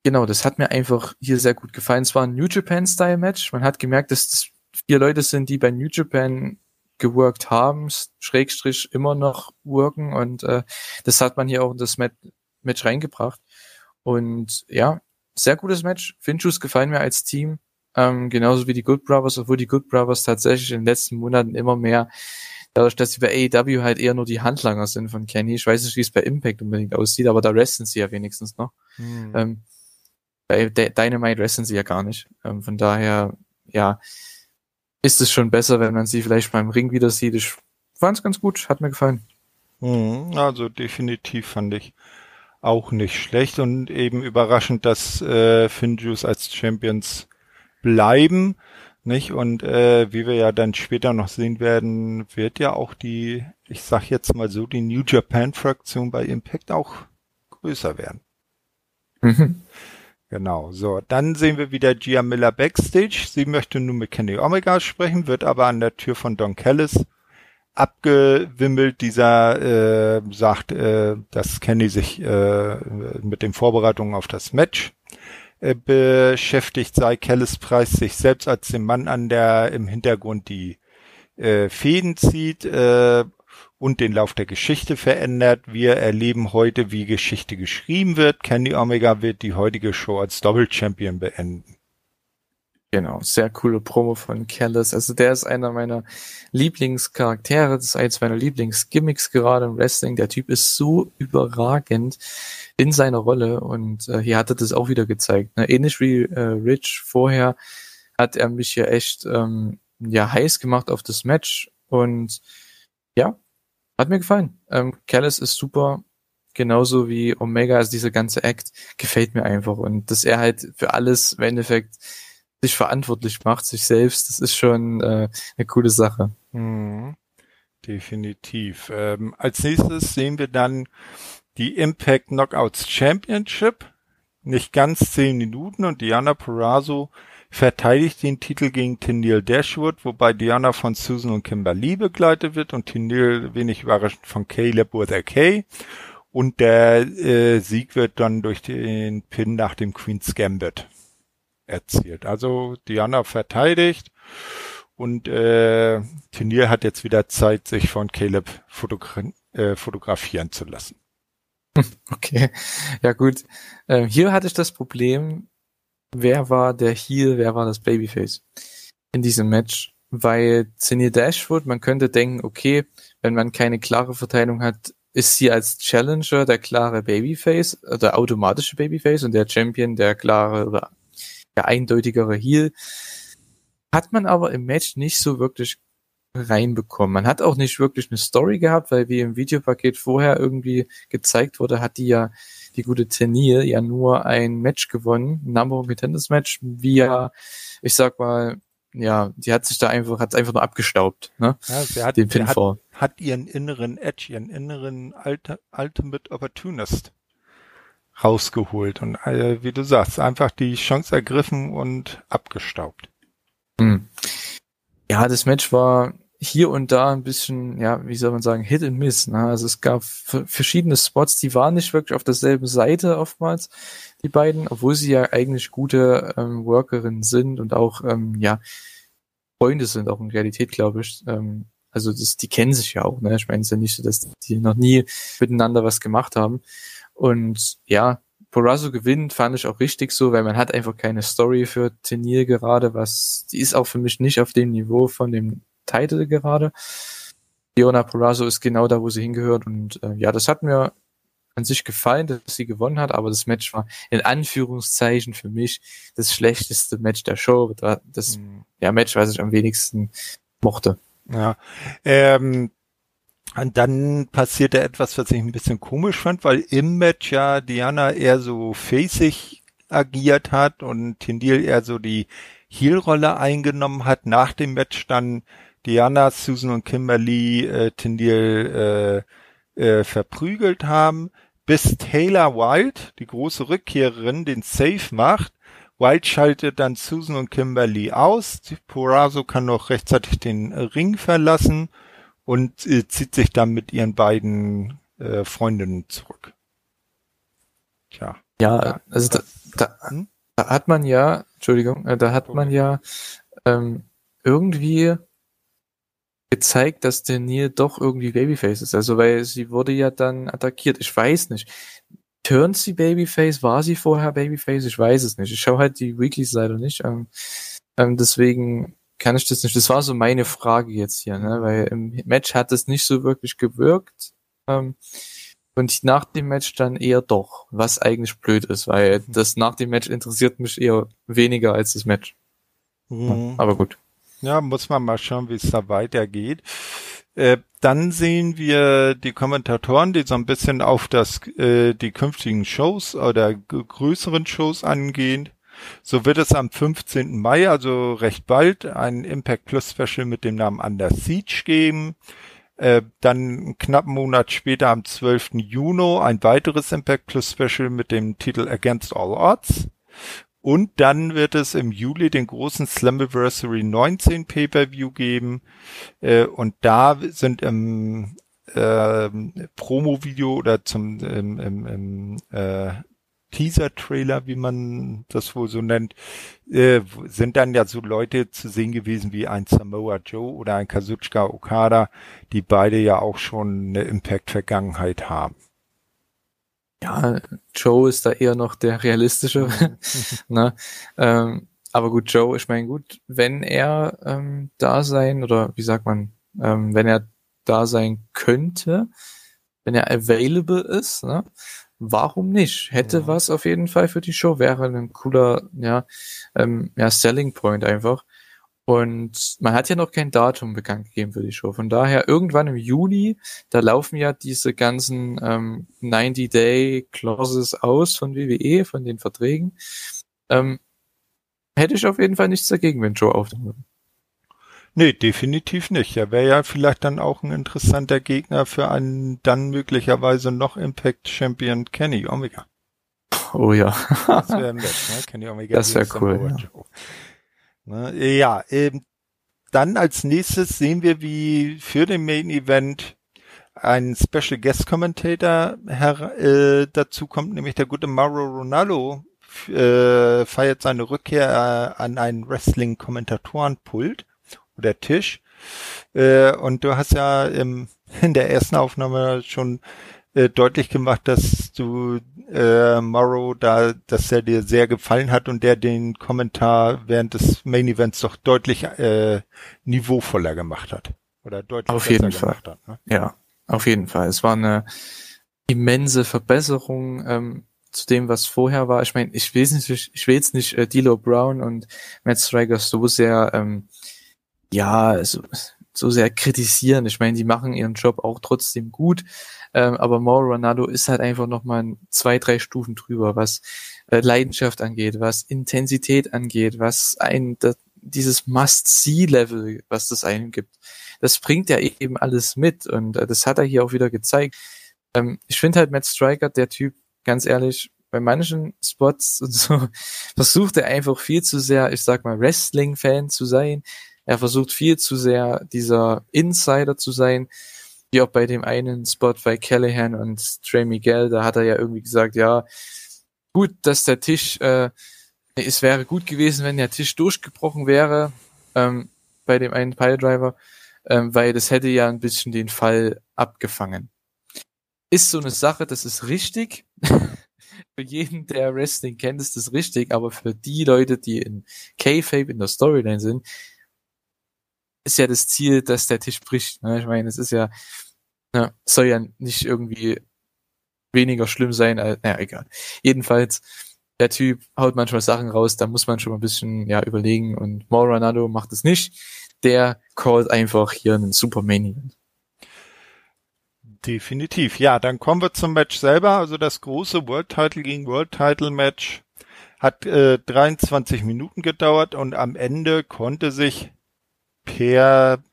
genau, das hat mir einfach hier sehr gut gefallen. Es war ein New Japan-Style Match. Man hat gemerkt, dass das vier Leute sind, die bei New Japan geworkt haben, Schrägstrich immer noch worken. Und äh, das hat man hier auch in das Match reingebracht. Und ja, sehr gutes Match. Finchus gefallen mir als Team. Ähm, genauso wie die Good Brothers, obwohl die Good Brothers tatsächlich in den letzten Monaten immer mehr, dadurch, dass sie bei AEW halt eher nur die Handlanger sind von Kenny. Ich weiß nicht, wie es bei Impact unbedingt aussieht, aber da resten sie ja wenigstens noch. Hm. Ähm, bei Dynamite resten sie ja gar nicht. Ähm, von daher, ja, ist es schon besser, wenn man sie vielleicht beim Ring wieder sieht. Ich fand es ganz gut, hat mir gefallen. Hm, also definitiv fand ich auch nicht schlecht und eben überraschend, dass äh, Finjuice als Champions bleiben. Nicht? Und äh, wie wir ja dann später noch sehen werden, wird ja auch die, ich sag jetzt mal so, die New Japan-Fraktion bei Impact auch größer werden. Mhm. Genau, so. Dann sehen wir wieder Gia Miller backstage. Sie möchte nun mit Kenny Omega sprechen, wird aber an der Tür von Don Callis abgewimmelt. Dieser äh, sagt, äh, dass Kenny sich äh, mit den Vorbereitungen auf das Match äh, beschäftigt sei. Kellis preist sich selbst als den Mann an, der im Hintergrund die äh, Fäden zieht äh, und den Lauf der Geschichte verändert. Wir erleben heute, wie Geschichte geschrieben wird. Kenny Omega wird die heutige Show als Double Champion beenden. Genau, sehr coole Promo von Callis. Also der ist einer meiner Lieblingscharaktere, das ist eins meiner Lieblingsgimmicks gerade im Wrestling. Der Typ ist so überragend in seiner Rolle und äh, hier hat er das auch wieder gezeigt. Ne? Ähnlich wie äh, Rich vorher hat er mich hier echt ähm, ja heiß gemacht auf das Match und ja, hat mir gefallen. Ähm, Callis ist super, genauso wie Omega, also dieser ganze Act gefällt mir einfach und dass er halt für alles im Endeffekt sich verantwortlich macht, sich selbst, das ist schon äh, eine coole Sache. Mhm. Definitiv. Ähm, als nächstes sehen wir dann die Impact Knockouts Championship. Nicht ganz zehn Minuten und Diana Perazzo verteidigt den Titel gegen Tennille Dashwood, wobei Diana von Susan und Kimberly begleitet wird und Tennille wenig überraschend von Caleb with a K. Und der äh, Sieg wird dann durch den Pin nach dem Queen's Gambit erzielt. Also Diana verteidigt und äh, Turnier hat jetzt wieder Zeit, sich von Caleb fotogra äh, fotografieren zu lassen. Okay, ja gut. Ähm, hier hatte ich das Problem, wer war der Heel, wer war das Babyface in diesem Match, weil Zinni Dashwood, man könnte denken, okay, wenn man keine klare Verteilung hat, ist sie als Challenger der klare Babyface, der automatische Babyface und der Champion der klare oder der eindeutigere Heel. Hat man aber im Match nicht so wirklich reinbekommen. Man hat auch nicht wirklich eine Story gehabt, weil wie im Videopaket vorher irgendwie gezeigt wurde, hat die ja die gute Tenil ja nur ein Match gewonnen, ein Number One Contenders Match, via, ich sag mal, ja, die hat sich da einfach, hat einfach nur abgestaubt, ne? Ja, sie hat, Den sie hat, hat, ihren inneren Edge, ihren inneren Ulti Ultimate Opportunist rausgeholt und äh, wie du sagst, einfach die Chance ergriffen und abgestaubt. Hm. Ja, das Match war hier und da ein bisschen, ja, wie soll man sagen, Hit and Miss. Ne? Also es gab verschiedene Spots, die waren nicht wirklich auf derselben Seite oftmals, die beiden, obwohl sie ja eigentlich gute ähm, Workerinnen sind und auch, ähm, ja, Freunde sind, auch in Realität, glaube ich. Ähm, also das, die kennen sich ja auch, ne? Ich meine, es ist ja nicht so, dass die noch nie miteinander was gemacht haben. Und ja, Porazzo gewinnt, fand ich auch richtig so, weil man hat einfach keine Story für Tenil gerade, was, die ist auch für mich nicht auf dem Niveau von dem Title gerade. Leona Porazzo ist genau da, wo sie hingehört und äh, ja, das hat mir an sich gefallen, dass sie gewonnen hat, aber das Match war in Anführungszeichen für mich das schlechteste Match der Show, das mhm. ja, Match, was ich am wenigsten mochte. Ja, ähm, und dann passierte etwas, was ich ein bisschen komisch fand, weil im Match ja Diana eher so facig agiert hat und Tindil eher so die Heel-Rolle eingenommen hat. Nach dem Match dann Diana, Susan und Kimberly äh, Tindil äh, äh, verprügelt haben, bis Taylor Wilde, die große Rückkehrerin, den Safe macht. Wilde schaltet dann Susan und Kimberly aus. Porazo kann noch rechtzeitig den Ring verlassen und äh, zieht sich dann mit ihren beiden äh, Freundinnen zurück. Tja. Ja, also da, da, hm? da hat man ja, Entschuldigung, äh, da hat man ja ähm, irgendwie gezeigt, dass der Neil doch irgendwie Babyface ist. Also weil sie wurde ja dann attackiert. Ich weiß nicht. Turnt sie Babyface? War sie vorher Babyface? Ich weiß es nicht. Ich schaue halt die Weeklies leider nicht. Ähm, ähm, deswegen kann ich das nicht. Das war so meine Frage jetzt hier, ne? weil im Match hat es nicht so wirklich gewirkt. Ähm, und nach dem Match dann eher doch, was eigentlich blöd ist, weil das nach dem Match interessiert mich eher weniger als das Match. Mhm. Aber gut. Ja, muss man mal schauen, wie es da weitergeht. Äh, dann sehen wir die Kommentatoren, die so ein bisschen auf das äh, die künftigen Shows oder größeren Shows angehen. So wird es am 15. Mai, also recht bald, ein Impact Plus Special mit dem Namen Under Siege geben. Äh, dann einen knappen Monat später, am 12. Juni, ein weiteres Impact Plus Special mit dem Titel Against All Odds. Und dann wird es im Juli den großen Slammiversary 19 Pay-Per-View geben. Äh, und da sind im äh, Promo-Video oder zum im, im äh, Teaser-Trailer, wie man das wohl so nennt, äh, sind dann ja so Leute zu sehen gewesen wie ein Samoa Joe oder ein Kazuchika Okada, die beide ja auch schon eine Impact-Vergangenheit haben. Ja, Joe ist da eher noch der realistische. ne? ähm, aber gut, Joe, ich meine, gut, wenn er ähm, da sein oder wie sagt man, ähm, wenn er da sein könnte, wenn er available ist, ne, warum nicht? Hätte ja. was auf jeden Fall für die Show, wäre ein cooler, ja, ähm, ja, Selling Point einfach. Und man hat ja noch kein Datum bekannt gegeben für die Show. Von daher irgendwann im Juli, da laufen ja diese ganzen ähm, 90-Day-Clauses aus von WWE, von den Verträgen. Ähm, hätte ich auf jeden Fall nichts dagegen, wenn Joe aufnehmen würde. Nee, definitiv nicht. Er wäre ja vielleicht dann auch ein interessanter Gegner für einen dann möglicherweise noch Impact Champion Kenny Omega. Oh ja. das wäre ne? Kenny Omega. Das wäre cool. Ja. Ne? Ja, eben, dann als nächstes sehen wir, wie für den Main Event ein Special Guest Commentator her, äh, dazu kommt, nämlich der gute Mauro Ronaldo äh, feiert seine Rückkehr äh, an einen Wrestling-Kommentatorenpult oder Tisch. Äh, und du hast ja im, in der ersten Aufnahme schon äh, deutlich gemacht, dass du äh, Morrow da, dass er dir sehr gefallen hat und der den Kommentar während des Main Events doch deutlich äh, niveauvoller gemacht hat. Oder deutlich auf jeden Fall. Hat, ne? Ja, auf jeden Fall. Es war eine immense Verbesserung ähm, zu dem, was vorher war. Ich meine, ich will jetzt nicht, ich will jetzt nicht äh, D'Lo Brown und Matt Striker so sehr, ähm, ja, so, so sehr kritisieren. Ich meine, die machen ihren Job auch trotzdem gut. Ähm, aber Mauro Ronaldo ist halt einfach nochmal zwei, drei Stufen drüber, was äh, Leidenschaft angeht, was Intensität angeht, was ein, das, dieses Must-See-Level, was das einem gibt. Das bringt ja eben alles mit und äh, das hat er hier auch wieder gezeigt. Ähm, ich finde halt Matt Striker, der Typ, ganz ehrlich, bei manchen Spots und so versucht er einfach viel zu sehr, ich sag mal, Wrestling-Fan zu sein. Er versucht viel zu sehr dieser Insider zu sein wie auch bei dem einen Spot bei Callahan und Trey Miguel, da hat er ja irgendwie gesagt, ja, gut, dass der Tisch, äh, es wäre gut gewesen, wenn der Tisch durchgebrochen wäre, ähm, bei dem einen Piledriver, ähm, weil das hätte ja ein bisschen den Fall abgefangen. Ist so eine Sache, das ist richtig. für jeden, der Wrestling kennt, ist das richtig, aber für die Leute, die in K-Fape in der Storyline sind, ist ja das Ziel, dass der Tisch bricht. Ne? Ich meine, es ist ja, ja, soll ja nicht irgendwie weniger schlimm sein als, naja, egal. Jedenfalls, der Typ haut manchmal Sachen raus, da muss man schon mal ein bisschen, ja, überlegen und Mauro Ronaldo macht es nicht. Der callt einfach hier einen Super Main Event. Definitiv. Ja, dann kommen wir zum Match selber. Also das große World Title gegen World Title Match hat äh, 23 Minuten gedauert und am Ende konnte sich per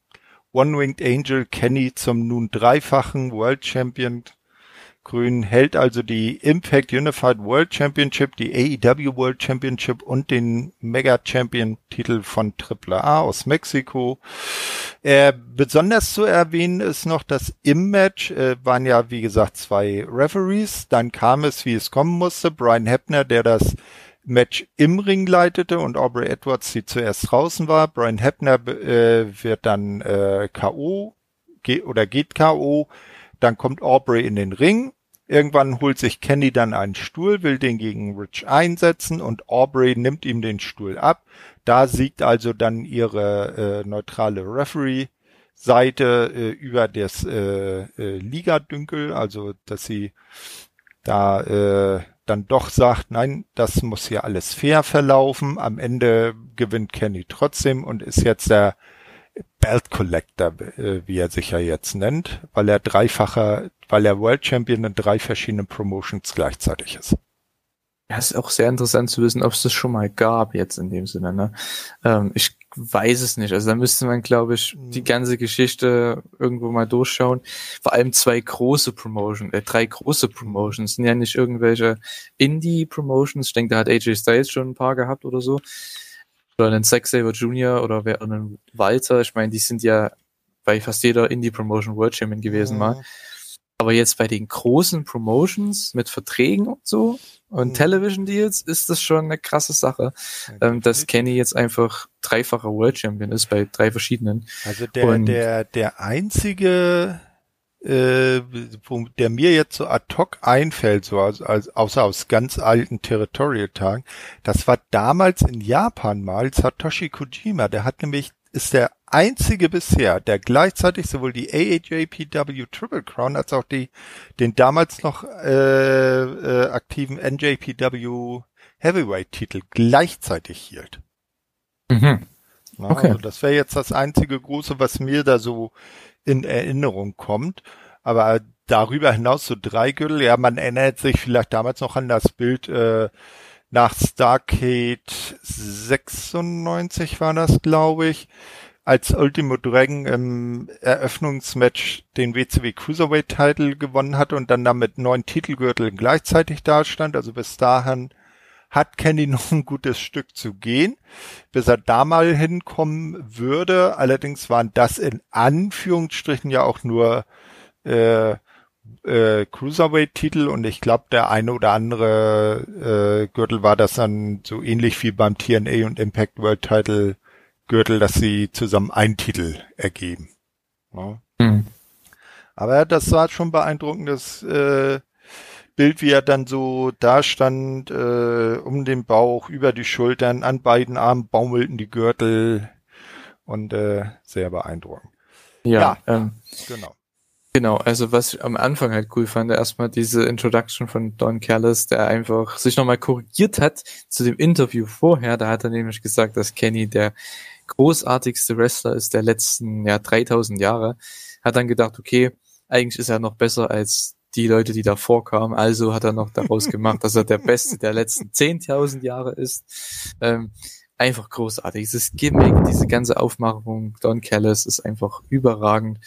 One-Winged Angel Kenny zum nun dreifachen World Champion Grün hält also die Impact Unified World Championship, die AEW World Championship und den Mega Champion Titel von AAA aus Mexiko. Äh, besonders zu erwähnen ist noch, dass im Match äh, waren ja, wie gesagt, zwei Referees. Dann kam es, wie es kommen musste. Brian Heppner, der das Match im Ring leitete und Aubrey Edwards, die zuerst draußen war. Brian Heppner äh, wird dann äh, K.O. Ge oder geht K.O. Dann kommt Aubrey in den Ring. Irgendwann holt sich Kenny dann einen Stuhl, will den gegen Rich einsetzen und Aubrey nimmt ihm den Stuhl ab. Da siegt also dann ihre äh, neutrale Referee Seite äh, über das äh, äh, Liga-Dünkel, also dass sie da äh, dann doch sagt, nein, das muss hier alles fair verlaufen. Am Ende gewinnt Kenny trotzdem und ist jetzt der Belt Collector, äh, wie er sich ja jetzt nennt, weil er dreifacher, weil er World Champion in drei verschiedenen Promotions gleichzeitig ist. Ja, ist auch sehr interessant zu wissen, ob es das schon mal gab jetzt in dem Sinne. Ne? Ähm, ich weiß es nicht. Also da müsste man, glaube ich, die mhm. ganze Geschichte irgendwo mal durchschauen. Vor allem zwei große Promotions, äh, drei große Promotions, sind ja nicht irgendwelche Indie-Promotions. Ich denke, da hat AJ Styles schon ein paar gehabt oder so. Oder einen Zack Saber Jr. oder einen Walter. Ich meine, die sind ja bei fast jeder Indie-Promotion World Champion gewesen mhm. mal. Aber jetzt bei den großen Promotions mit Verträgen und so und mhm. Television Deals ist das schon eine krasse Sache, ähm, dass Kenny jetzt einfach dreifacher World Champion ist bei drei verschiedenen. Also der, und der, der einzige, äh, der mir jetzt so ad hoc einfällt, so als, als, außer aus ganz alten Territorial-Tagen, das war damals in Japan mal Satoshi Kojima, der hat nämlich ist der einzige bisher, der gleichzeitig sowohl die AAJPW Triple Crown als auch die den damals noch äh, äh, aktiven NJPW Heavyweight Titel gleichzeitig hielt. Mhm. Na, okay. Also das wäre jetzt das einzige große, was mir da so in Erinnerung kommt. Aber darüber hinaus so drei Gürtel, ja, man erinnert sich vielleicht damals noch an das Bild äh, nach Starcade 96 war das, glaube ich, als Ultimo Dragon im Eröffnungsmatch den WCW Cruiserweight Title gewonnen hatte und dann damit neun Titelgürteln gleichzeitig dastand. Also bis dahin hat Kenny noch ein gutes Stück zu gehen, bis er da mal hinkommen würde. Allerdings waren das in Anführungsstrichen ja auch nur äh, äh, Cruiserweight-Titel und ich glaube, der eine oder andere äh, Gürtel war das dann so ähnlich wie beim TNA und Impact World Title Gürtel, dass sie zusammen einen Titel ergeben. Ja. Mhm. Aber das war schon beeindruckendes äh, Bild, wie er dann so da stand, äh, um den Bauch, über die Schultern, an beiden Armen baumelten die Gürtel und äh, sehr beeindruckend. Ja, ja ähm, genau. Genau, also was ich am Anfang halt cool fand, erstmal diese Introduction von Don Callis, der einfach sich nochmal korrigiert hat zu dem Interview vorher. Da hat er nämlich gesagt, dass Kenny der großartigste Wrestler ist der letzten ja, 3000 Jahre. Hat dann gedacht, okay, eigentlich ist er noch besser als die Leute, die davor kamen. Also hat er noch daraus gemacht, dass er der Beste der letzten 10.000 Jahre ist. Ähm, einfach großartig. Dieses Gimmick, diese ganze Aufmachung, Don Callis ist einfach überragend.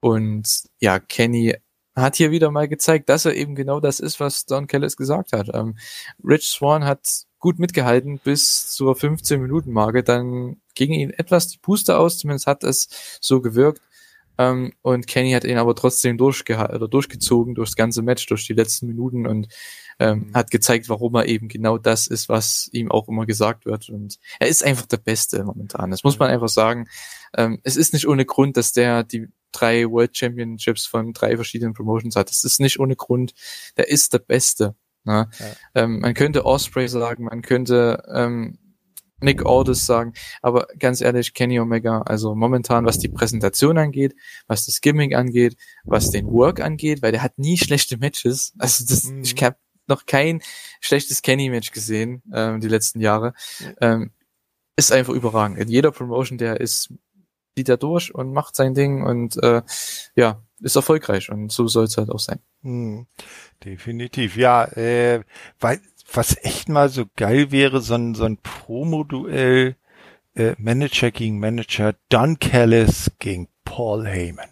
Und ja, Kenny hat hier wieder mal gezeigt, dass er eben genau das ist, was Don Callis gesagt hat. Ähm, Rich Swan hat gut mitgehalten bis zur 15-Minuten-Marke. Dann ging ihm etwas die Puste aus, zumindest hat es so gewirkt. Ähm, und Kenny hat ihn aber trotzdem durchgehalten oder durchgezogen durchs ganze Match, durch die letzten Minuten und ähm, mhm. hat gezeigt, warum er eben genau das ist, was ihm auch immer gesagt wird. Und er ist einfach der Beste momentan. Das muss man einfach sagen. Ähm, es ist nicht ohne Grund, dass der die drei World Championships von drei verschiedenen Promotions hat. Das ist nicht ohne Grund. Der ist der Beste. Ne? Ja. Ähm, man könnte Osprey sagen, man könnte ähm, Nick Aldis sagen, aber ganz ehrlich, Kenny Omega, also momentan, was die Präsentation angeht, was das Gimmick angeht, was den Work angeht, weil der hat nie schlechte Matches. Also das, mhm. ich habe noch kein schlechtes Kenny-Match gesehen, ähm, die letzten Jahre. Ähm, ist einfach überragend. In jeder Promotion, der ist zieht er durch und macht sein Ding und äh, ja, ist erfolgreich und so soll es halt auch sein. Hm, definitiv, ja, äh, weil was echt mal so geil wäre, so ein, so ein Promo-Duell äh, Manager gegen Manager, Don Callis gegen Paul Heyman.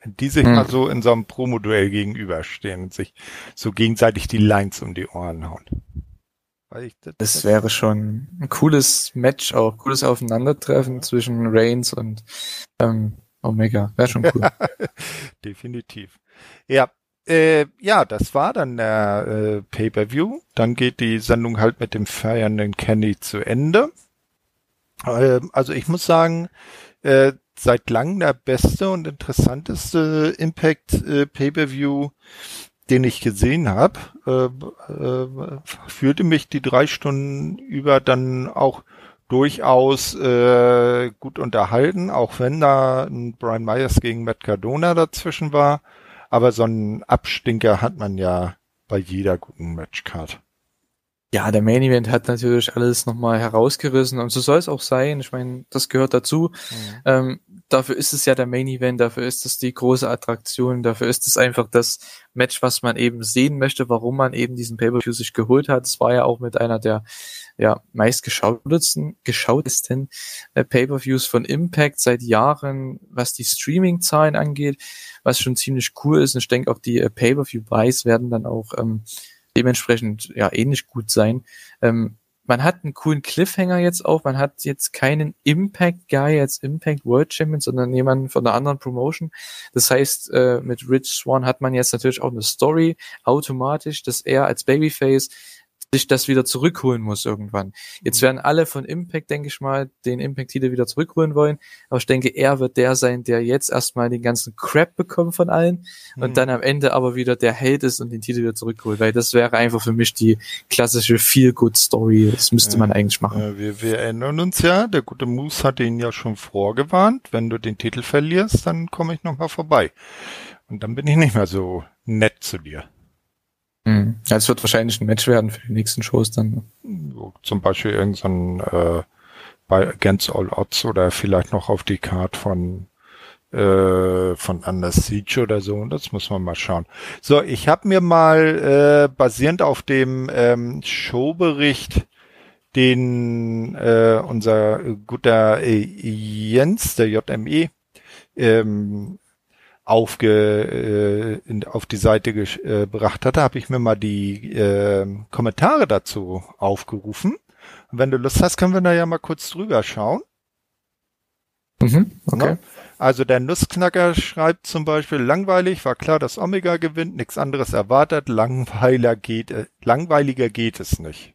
Wenn die sich hm. mal so in so einem Promo-Duell gegenüberstehen und sich so gegenseitig die Lines um die Ohren hauen. Ich, das, das, wäre schon ein cooles Match, auch cooles Aufeinandertreffen zwischen Reigns und ähm, Omega. Wäre schon cool. Definitiv. Ja, äh, ja, das war dann der äh, Pay-per-View. Dann geht die Sendung halt mit dem feiernden Kenny zu Ende. Äh, also ich muss sagen, äh, seit langem der beste und interessanteste Impact äh, Pay-per-View den ich gesehen habe, äh, äh, fühlte mich die drei Stunden über dann auch durchaus äh, gut unterhalten, auch wenn da ein Brian Myers gegen Matt Cardona dazwischen war. Aber so einen Abstinker hat man ja bei jeder guten Matchcard. Ja, der Main Event hat natürlich alles nochmal herausgerissen und so soll es auch sein. Ich meine, das gehört dazu. Mhm. Ähm, dafür ist es ja der Main Event, dafür ist es die große Attraktion, dafür ist es einfach das Match, was man eben sehen möchte, warum man eben diesen Pay-Per-View sich geholt hat. Es war ja auch mit einer der ja, meist geschautesten, geschautesten äh, Pay-Per-Views von Impact seit Jahren, was die Streaming-Zahlen angeht, was schon ziemlich cool ist. Und ich denke auch die äh, Pay-Per-View-Buys werden dann auch ähm, dementsprechend ja ähnlich gut sein. Ähm, man hat einen coolen Cliffhanger jetzt auch. Man hat jetzt keinen Impact Guy als Impact World Champion, sondern jemanden von einer anderen Promotion. Das heißt, äh, mit Rich Swan hat man jetzt natürlich auch eine Story automatisch, dass er als Babyface sich das wieder zurückholen muss irgendwann. Jetzt mhm. werden alle von Impact, denke ich mal, den Impact-Titel wieder zurückholen wollen. Aber ich denke, er wird der sein, der jetzt erstmal den ganzen Crap bekommt von allen mhm. und dann am Ende aber wieder der Held ist und den Titel wieder zurückholt. Weil das wäre einfach für mich die klassische Feel-Good-Story. Das müsste man eigentlich machen. Ja, wir, wir erinnern uns ja, der gute Moose hat ihn ja schon vorgewarnt. Wenn du den Titel verlierst, dann komme ich nochmal vorbei. Und dann bin ich nicht mehr so nett zu dir. Mhm. Ja, es wird wahrscheinlich ein Match werden für die nächsten Shows dann. Zum Beispiel irgendein äh, bei Against All Odds oder vielleicht noch auf die Card von äh, von Anders Siege oder so. Das muss man mal schauen. So, ich habe mir mal äh, basierend auf dem ähm, Showbericht den äh, unser guter äh, Jens, der JME, ähm, aufge, äh, in, auf die Seite gebracht äh, hatte, habe ich mir mal die äh, Kommentare dazu aufgerufen. Und wenn du Lust hast, können wir da ja mal kurz drüber schauen. Mhm, okay. Also der Nussknacker schreibt zum Beispiel, langweilig, war klar, dass Omega gewinnt, nichts anderes erwartet, langweiler geht, äh, langweiliger geht es nicht.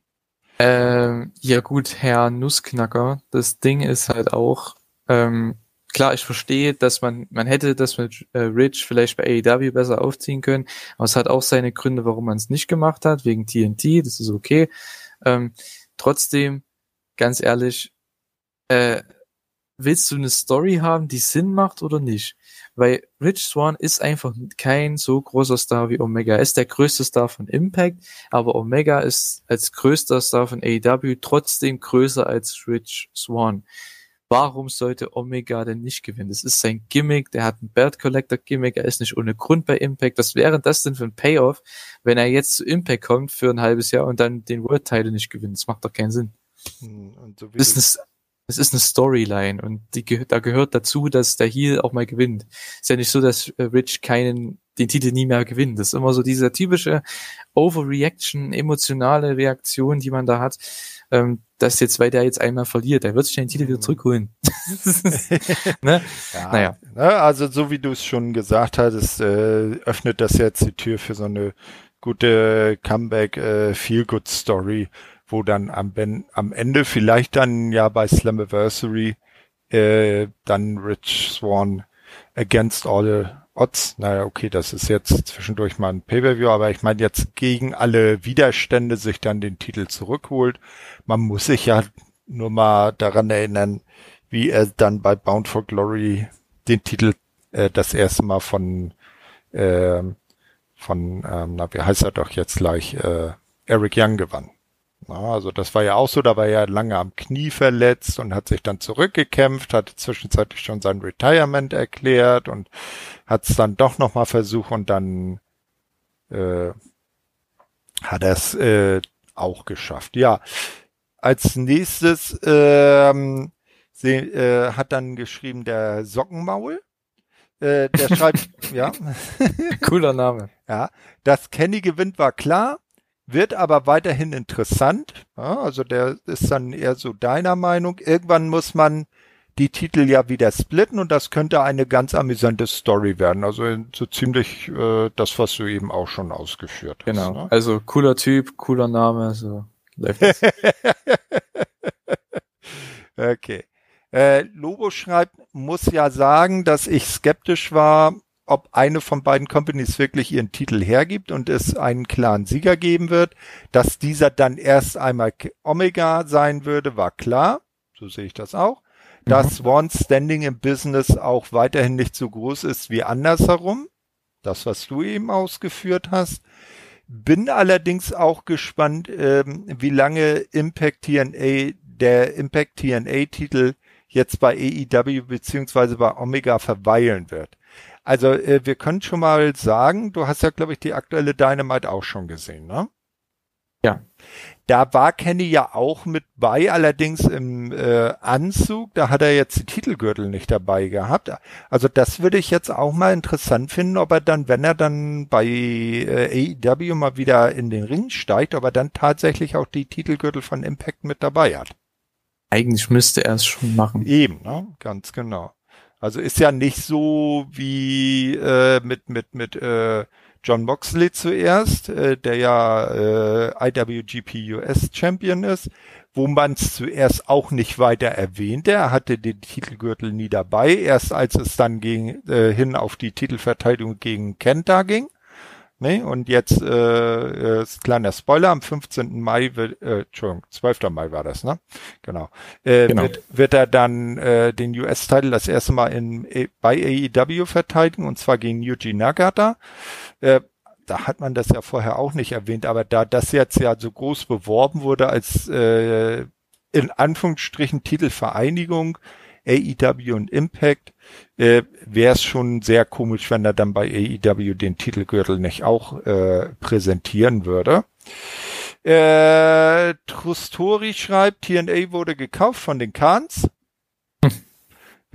Ähm, ja gut, Herr Nussknacker, das Ding ist halt auch, ähm, klar, ich verstehe, dass man, man hätte das mit äh, Rich vielleicht bei AEW besser aufziehen können, aber es hat auch seine Gründe, warum man es nicht gemacht hat, wegen TNT, das ist okay. Ähm, trotzdem, ganz ehrlich, äh, willst du eine Story haben, die Sinn macht oder nicht? Weil Rich Swan ist einfach kein so großer Star wie Omega. Er ist der größte Star von Impact, aber Omega ist als größter Star von AEW trotzdem größer als Rich Swan. Warum sollte Omega denn nicht gewinnen? Das ist sein Gimmick, der hat ein Belt Collector Gimmick, er ist nicht ohne Grund bei Impact. Was wäre das denn für ein Payoff, wenn er jetzt zu Impact kommt für ein halbes Jahr und dann den World Title nicht gewinnt? Das macht doch keinen Sinn. Hm, so das ist es ist eine Storyline und die, da gehört dazu, dass der Heel auch mal gewinnt. Ist ja nicht so, dass Rich keinen, den Titel nie mehr gewinnt. Das ist immer so diese typische Overreaction, emotionale Reaktion, die man da hat, ähm, dass jetzt, weil der jetzt einmal verliert, der wird sich den Titel wieder mhm. zurückholen. ne? ja, naja. Ne, also so wie du es schon gesagt hattest, äh, öffnet das jetzt die Tür für so eine gute Comeback, äh, Feel-Good Story wo dann am, am Ende vielleicht dann ja bei Slammiversary äh, dann Rich Swan against all odds, naja, okay, das ist jetzt zwischendurch mal ein Pay-Per-View, aber ich meine jetzt gegen alle Widerstände sich dann den Titel zurückholt. Man muss sich ja nur mal daran erinnern, wie er dann bei Bound for Glory den Titel äh, das erste Mal von äh, von, ähm, na, wie heißt er doch jetzt gleich, äh, Eric Young gewann. Also das war ja auch so, da war er lange am Knie verletzt und hat sich dann zurückgekämpft, hatte zwischenzeitlich schon sein Retirement erklärt und hat es dann doch nochmal versucht und dann äh, hat er es äh, auch geschafft. Ja, als nächstes ähm, sie, äh, hat dann geschrieben der Sockenmaul. Äh, der schreibt, ja. Cooler Name. Ja, dass Kenny gewinnt war klar wird aber weiterhin interessant. Ja, also der ist dann eher so deiner Meinung. Irgendwann muss man die Titel ja wieder splitten und das könnte eine ganz amüsante Story werden. Also so ziemlich äh, das, was du eben auch schon ausgeführt hast. Genau. Ne? Also cooler Typ, cooler Name, so okay. Äh, Lobo schreibt, muss ja sagen, dass ich skeptisch war, ob eine von beiden Companies wirklich ihren Titel hergibt und es einen klaren Sieger geben wird. Dass dieser dann erst einmal Omega sein würde, war klar. So sehe ich das auch. Mhm. Dass Swans Standing im Business auch weiterhin nicht so groß ist wie andersherum. Das, was du eben ausgeführt hast. Bin allerdings auch gespannt, ähm, wie lange Impact TNA, der Impact TNA Titel jetzt bei AEW beziehungsweise bei Omega verweilen wird. Also äh, wir können schon mal sagen, du hast ja, glaube ich, die aktuelle Dynamite auch schon gesehen, ne? Ja. Da war Kenny ja auch mit bei, allerdings im äh, Anzug. Da hat er jetzt die Titelgürtel nicht dabei gehabt. Also das würde ich jetzt auch mal interessant finden, ob er dann, wenn er dann bei äh, AEW mal wieder in den Ring steigt, ob er dann tatsächlich auch die Titelgürtel von Impact mit dabei hat. Eigentlich müsste er es schon machen. Eben, ne? Ganz genau. Also ist ja nicht so wie äh, mit mit mit äh, John Moxley zuerst, äh, der ja äh, IWGP US Champion ist, wo man es zuerst auch nicht weiter erwähnte. Er hatte den Titelgürtel nie dabei, erst als es dann ging, äh, hin auf die Titelverteidigung gegen Kenta ging. Ne? Und jetzt äh, ist kleiner Spoiler, am 15. Mai wird, äh, Entschuldigung, 12. Mai war das, ne? Genau. Äh, genau. Wird, wird er dann äh, den US-Titel das erste Mal in, äh, bei AEW verteidigen, und zwar gegen Yuji Nagata. Äh, da hat man das ja vorher auch nicht erwähnt, aber da das jetzt ja so groß beworben wurde als äh, in Anführungsstrichen Titelvereinigung, AEW und Impact, äh, wäre es schon sehr komisch, wenn er dann bei AEW den Titelgürtel nicht auch äh, präsentieren würde. Äh, Trustori schreibt, TNA wurde gekauft von den Kahns.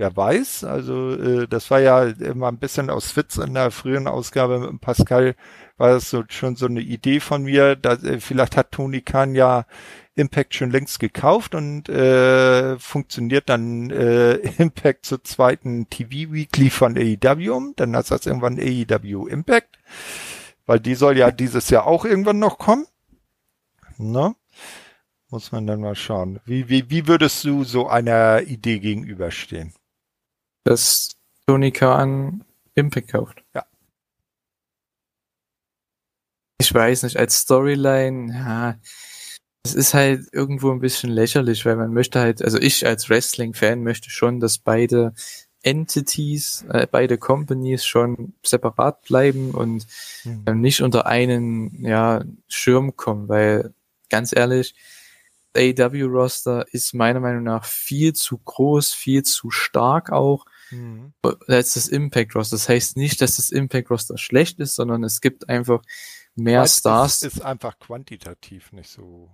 Wer weiß, also äh, das war ja immer ein bisschen aus Witz in der frühen Ausgabe mit Pascal, war das so, schon so eine Idee von mir, dass, äh, vielleicht hat Tony Khan ja Impact schon längst gekauft und äh, funktioniert dann äh, Impact zur zweiten TV Weekly von AEW, dann heißt das irgendwann AEW Impact, weil die soll ja dieses Jahr auch irgendwann noch kommen. Ne? Muss man dann mal schauen. Wie, wie, wie würdest du so einer Idee gegenüberstehen? Dass Tony Khan Impact kauft. Ja. Ich weiß nicht, als Storyline, ja, es ist halt irgendwo ein bisschen lächerlich, weil man möchte halt, also ich als Wrestling-Fan möchte schon, dass beide Entities, äh, beide Companies schon separat bleiben und mhm. nicht unter einen ja, Schirm kommen, weil ganz ehrlich, AW-Roster ist meiner Meinung nach viel zu groß, viel zu stark auch Mhm. Als das Impact Roster. Das heißt nicht, dass das Impact Roster schlecht ist, sondern es gibt einfach mehr Weiß, Stars. Es ist einfach quantitativ nicht so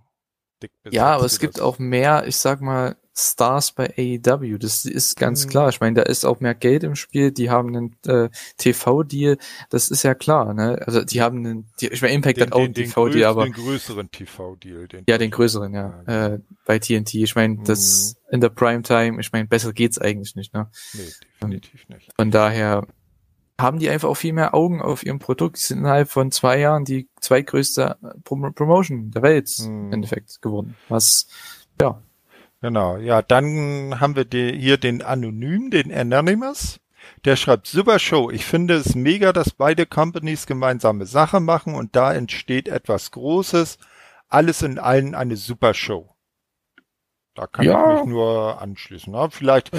dick Ja, aber es gibt auch mehr, ich sag mal, Stars bei AEW. Das ist ganz mhm. klar. Ich meine, da ist auch mehr Geld im Spiel. Die haben einen äh, TV-Deal. Das ist ja klar. Ne? Also die haben einen. Die, ich meine, Impact den, hat auch einen TV-Deal, aber den größeren TV-Deal. Ja, den größeren, ja. ja. Äh, bei TNT. Ich meine, mhm. das in der Primetime. Ich meine, besser geht's eigentlich nicht. Ne? Nee, definitiv nicht. Von daher haben die einfach auch viel mehr Augen auf ihrem Produkt. Die sind innerhalb von zwei Jahren die zweitgrößte Prom Promotion der Welt hm. im Endeffekt geworden. Was, ja. Genau, ja, dann haben wir die, hier den Anonym, den Anonymous. Der schreibt, super Show. Ich finde es mega, dass beide Companies gemeinsame Sache machen und da entsteht etwas Großes. Alles in allen eine super Show. Da kann ja. ich mich nur anschließen. Ne? Vielleicht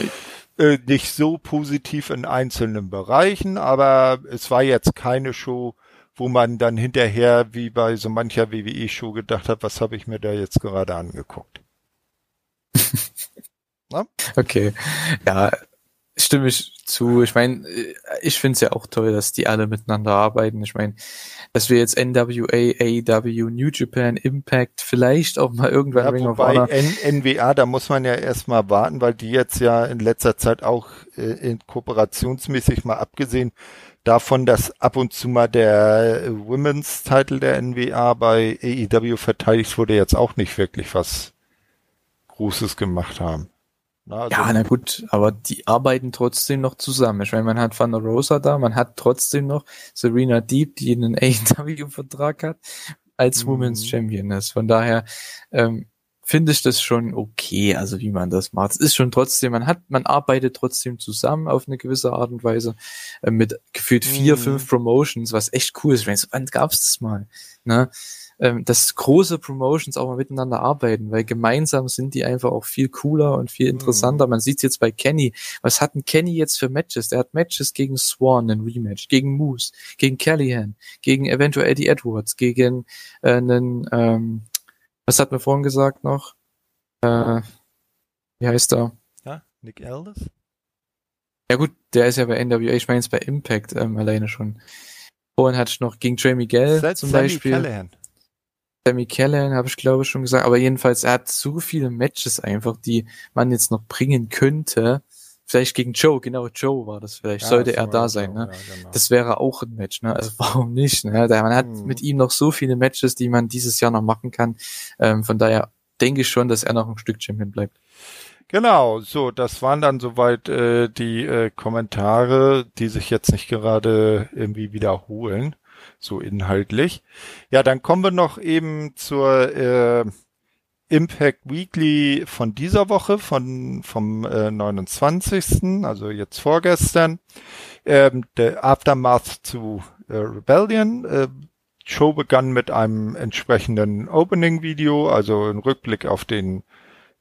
äh, nicht so positiv in einzelnen Bereichen, aber es war jetzt keine Show, wo man dann hinterher wie bei so mancher WWE-Show gedacht hat, was habe ich mir da jetzt gerade angeguckt. okay, ja, stimme ich zu. Ich meine, ich finde es ja auch toll, dass die alle miteinander arbeiten. Ich meine, dass wir jetzt NWA, AEW, New Japan, Impact, vielleicht auch mal irgendwann ja, Ring of Honor. N NWA, da muss man ja erstmal warten, weil die jetzt ja in letzter Zeit auch äh, in kooperationsmäßig mal abgesehen davon, dass ab und zu mal der äh, Women's Title der NWA bei AEW verteidigt wurde, jetzt auch nicht wirklich was Großes gemacht haben. Na, also ja, na gut, aber die arbeiten trotzdem noch zusammen. Ich meine, man hat Van der Rosa da, man hat trotzdem noch Serena Deep, die einen AEW-Vertrag hat, als mhm. Women's Champion ist. Von daher ähm, finde ich das schon okay, also wie man das macht. Es ist schon trotzdem, man hat, man arbeitet trotzdem zusammen auf eine gewisse Art und Weise äh, mit gefühlt vier, mhm. fünf Promotions, was echt cool ist. Ich meine, wann gab's das mal? Ne? Ähm, dass große Promotions auch mal miteinander arbeiten, weil gemeinsam sind die einfach auch viel cooler und viel interessanter. Mhm. Man sieht jetzt bei Kenny. Was hat ein Kenny jetzt für Matches? Der hat Matches gegen Swan, ein Rematch, gegen Moose, gegen Callahan, gegen eventuell Eddie Edwards, gegen äh, einen, ähm, was hat man vorhin gesagt noch? Äh, wie heißt er? Ja, Nick Aldis? Ja gut, der ist ja bei NWA, ich meine jetzt bei Impact ähm, alleine schon. Vorhin hatte ich noch gegen Trey Miguel Seth zum Sammy Beispiel. Callahan. Sammy Callahan habe ich glaube ich schon gesagt, aber jedenfalls, er hat so viele Matches einfach, die man jetzt noch bringen könnte. Vielleicht gegen Joe, genau Joe war das vielleicht, ja, sollte das er da sein. Ne? Ja, genau. Das wäre auch ein Match, ne? Also warum nicht? Ne? Man hat hm. mit ihm noch so viele Matches, die man dieses Jahr noch machen kann. Ähm, von daher denke ich schon, dass er noch ein Stück Champion bleibt. Genau, so, das waren dann soweit äh, die äh, Kommentare, die sich jetzt nicht gerade irgendwie wiederholen so inhaltlich. Ja, dann kommen wir noch eben zur äh, Impact Weekly von dieser Woche, von vom äh, 29. Also jetzt vorgestern. Ähm, der Aftermath zu äh, Rebellion. Äh, Show begann mit einem entsprechenden Opening-Video, also ein Rückblick auf den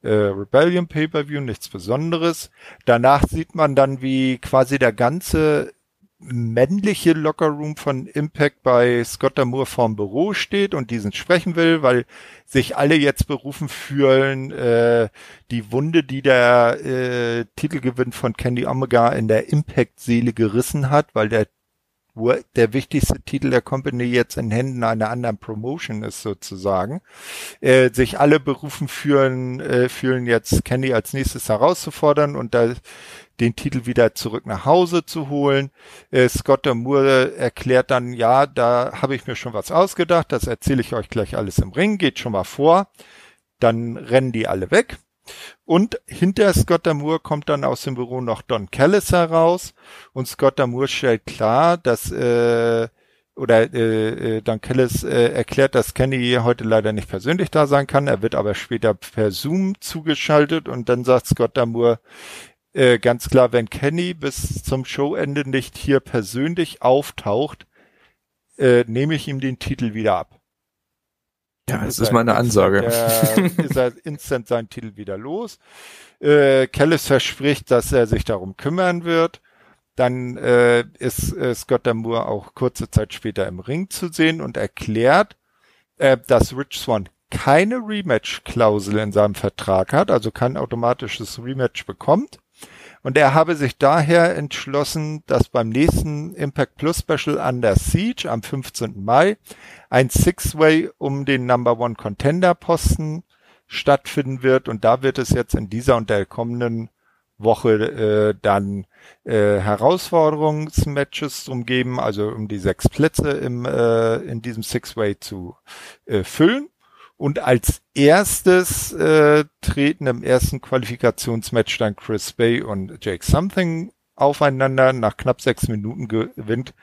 äh, Rebellion Pay-per-View, nichts Besonderes. Danach sieht man dann, wie quasi der ganze männliche Lockerroom von Impact bei Scott Damour vorm Büro steht und diesen sprechen will, weil sich alle jetzt berufen fühlen, äh, die Wunde, die der äh, Titelgewinn von Candy Omega in der Impact-Seele gerissen hat, weil der der wichtigste Titel der Company jetzt in Händen einer anderen Promotion ist sozusagen, äh, sich alle berufen fühlen, äh, fühlen jetzt Kenny als nächstes herauszufordern und da den Titel wieder zurück nach Hause zu holen. Äh, Scott Moore erklärt dann, ja, da habe ich mir schon was ausgedacht, das erzähle ich euch gleich alles im Ring, geht schon mal vor. Dann rennen die alle weg. Und hinter Scott Damour kommt dann aus dem Büro noch Don Callis heraus und Scott Damour stellt klar, dass äh, oder äh, äh, Don Callis äh, erklärt, dass Kenny heute leider nicht persönlich da sein kann. Er wird aber später per Zoom zugeschaltet und dann sagt Scott Damour äh, ganz klar, wenn Kenny bis zum Showende nicht hier persönlich auftaucht, äh, nehme ich ihm den Titel wieder ab. Ja, das ist meine Ansage. Der, ist er instant seinen Titel wieder los. Äh, Kellis verspricht, dass er sich darum kümmern wird. Dann äh, ist äh, Scott Damour auch kurze Zeit später im Ring zu sehen und erklärt, äh, dass Rich Swan keine Rematch-Klausel in seinem Vertrag hat, also kein automatisches Rematch bekommt. Und er habe sich daher entschlossen, dass beim nächsten Impact Plus Special Under Siege am 15. Mai ein Six-Way um den Number One Contender Posten stattfinden wird. Und da wird es jetzt in dieser und der kommenden Woche äh, dann äh, Herausforderungsmatches drum geben, also um die sechs Plätze im, äh, in diesem Six-Way zu äh, füllen. Und als erstes äh, treten im ersten Qualifikationsmatch dann Chris Bay und Jake Something aufeinander. Nach knapp sechs Minuten gewinnt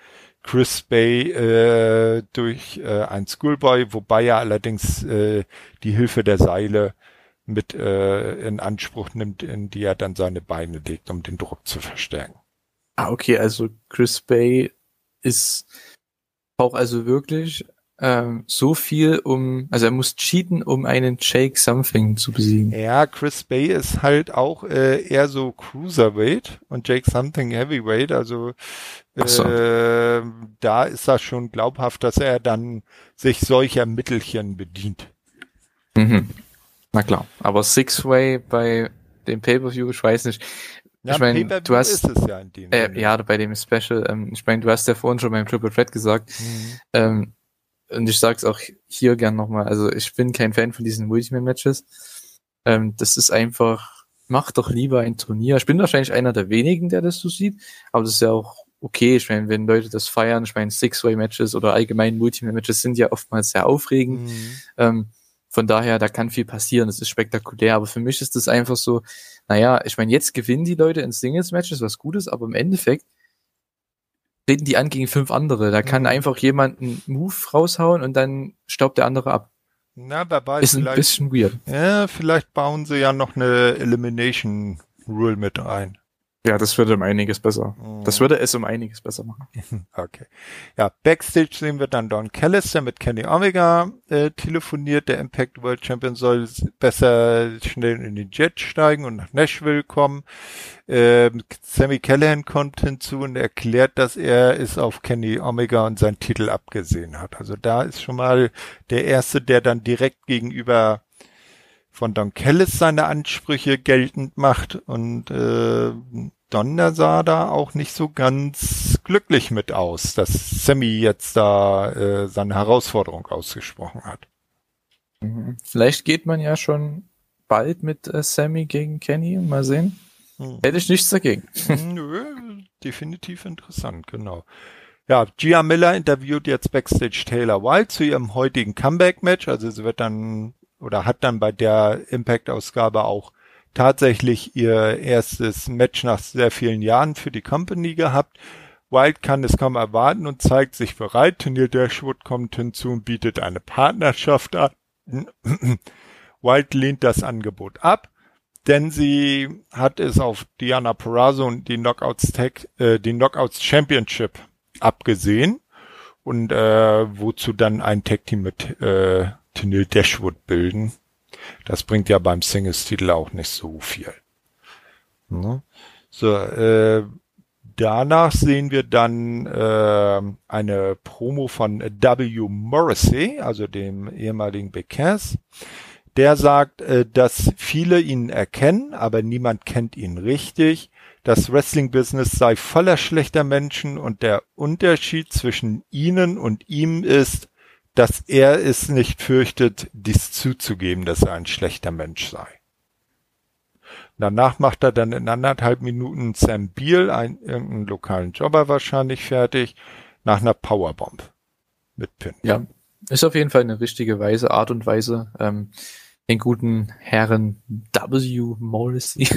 Chris Bay äh, durch äh, ein Schoolboy, wobei er allerdings äh, die Hilfe der Seile mit äh, in Anspruch nimmt, in die er dann seine Beine legt, um den Druck zu verstärken. Ah, okay, also Chris Bay ist auch also wirklich ähm, so viel, um, also er muss cheaten, um einen Jake Something zu besiegen. Ja, Chris Bay ist halt auch äh, eher so Cruiserweight und Jake Something Heavyweight, also äh, so. da ist das schon glaubhaft, dass er dann sich solcher Mittelchen bedient. Mhm. Na klar, aber Six-Way bei dem Pay-Per-View, ich weiß nicht, ja, ich meine, du hast ja, äh, ja bei dem Special. Ähm, ich meine, du hast ja vorhin schon beim Triple Threat gesagt. Mhm. Ähm, und ich sag's auch hier gern nochmal, also ich bin kein Fan von diesen Multiman-Matches. Ähm, das ist einfach, mach doch lieber ein Turnier. Ich bin wahrscheinlich einer der wenigen, der das so sieht, aber das ist ja auch okay. Ich meine, wenn Leute das feiern, ich meine, Six-Way-Matches oder allgemein Multiman-Matches sind ja oftmals sehr aufregend. Mhm. Ähm, von daher, da kann viel passieren, das ist spektakulär, aber für mich ist das einfach so, naja, ich meine, jetzt gewinnen die Leute in Singles-Matches, was Gutes, aber im Endeffekt treten die an gegen fünf andere. Da kann mhm. einfach jemand einen Move raushauen und dann staubt der andere ab. Na, weiß. Ist ein bisschen weird. Ja, vielleicht bauen sie ja noch eine Elimination Rule mit ein. Ja, das würde um einiges besser. Das würde es um einiges besser machen. Okay. Ja, Backstage sehen wir dann Don Callis, der mit Kenny Omega äh, telefoniert. Der Impact World Champion soll besser schnell in den Jet steigen und nach Nashville kommen. Ähm, Sammy Callahan kommt hinzu und erklärt, dass er es auf Kenny Omega und seinen Titel abgesehen hat. Also da ist schon mal der erste, der dann direkt gegenüber von Don Kellis seine Ansprüche geltend macht und äh, Donner sah da auch nicht so ganz glücklich mit aus, dass Sammy jetzt da äh, seine Herausforderung ausgesprochen hat. Mhm. Vielleicht geht man ja schon bald mit äh, Sammy gegen Kenny, mal sehen. Hm. Hätte ich nichts dagegen. Nö, definitiv interessant, genau. Ja, Gia Miller interviewt jetzt Backstage Taylor Wilde zu ihrem heutigen Comeback-Match. Also sie wird dann oder hat dann bei der Impact-Ausgabe auch tatsächlich ihr erstes Match nach sehr vielen Jahren für die Company gehabt. Wild kann es kaum erwarten und zeigt sich bereit. Neil Dashwood kommt hinzu und bietet eine Partnerschaft an. Wild lehnt das Angebot ab, denn sie hat es auf Diana Perazzo und die Knockouts Tag, äh, die Knockouts Championship abgesehen und äh, wozu dann ein Tag Team mit äh, Tenil Dashwood bilden. Das bringt ja beim Singles-Titel auch nicht so viel. Ne? So, äh, danach sehen wir dann äh, eine Promo von W. Morrissey, also dem ehemaligen Big Cass. der sagt, äh, dass viele ihn erkennen, aber niemand kennt ihn richtig. Das Wrestling-Business sei voller schlechter Menschen und der Unterschied zwischen ihnen und ihm ist, dass er es nicht fürchtet, dies zuzugeben, dass er ein schlechter Mensch sei. Danach macht er dann in anderthalb Minuten Sam Beal, einen irgendeinen lokalen Jobber wahrscheinlich fertig, nach einer Powerbomb mit Pin. Ja, ist auf jeden Fall eine richtige Weise, Art und Weise, ähm, den guten Herren W. Morrissey.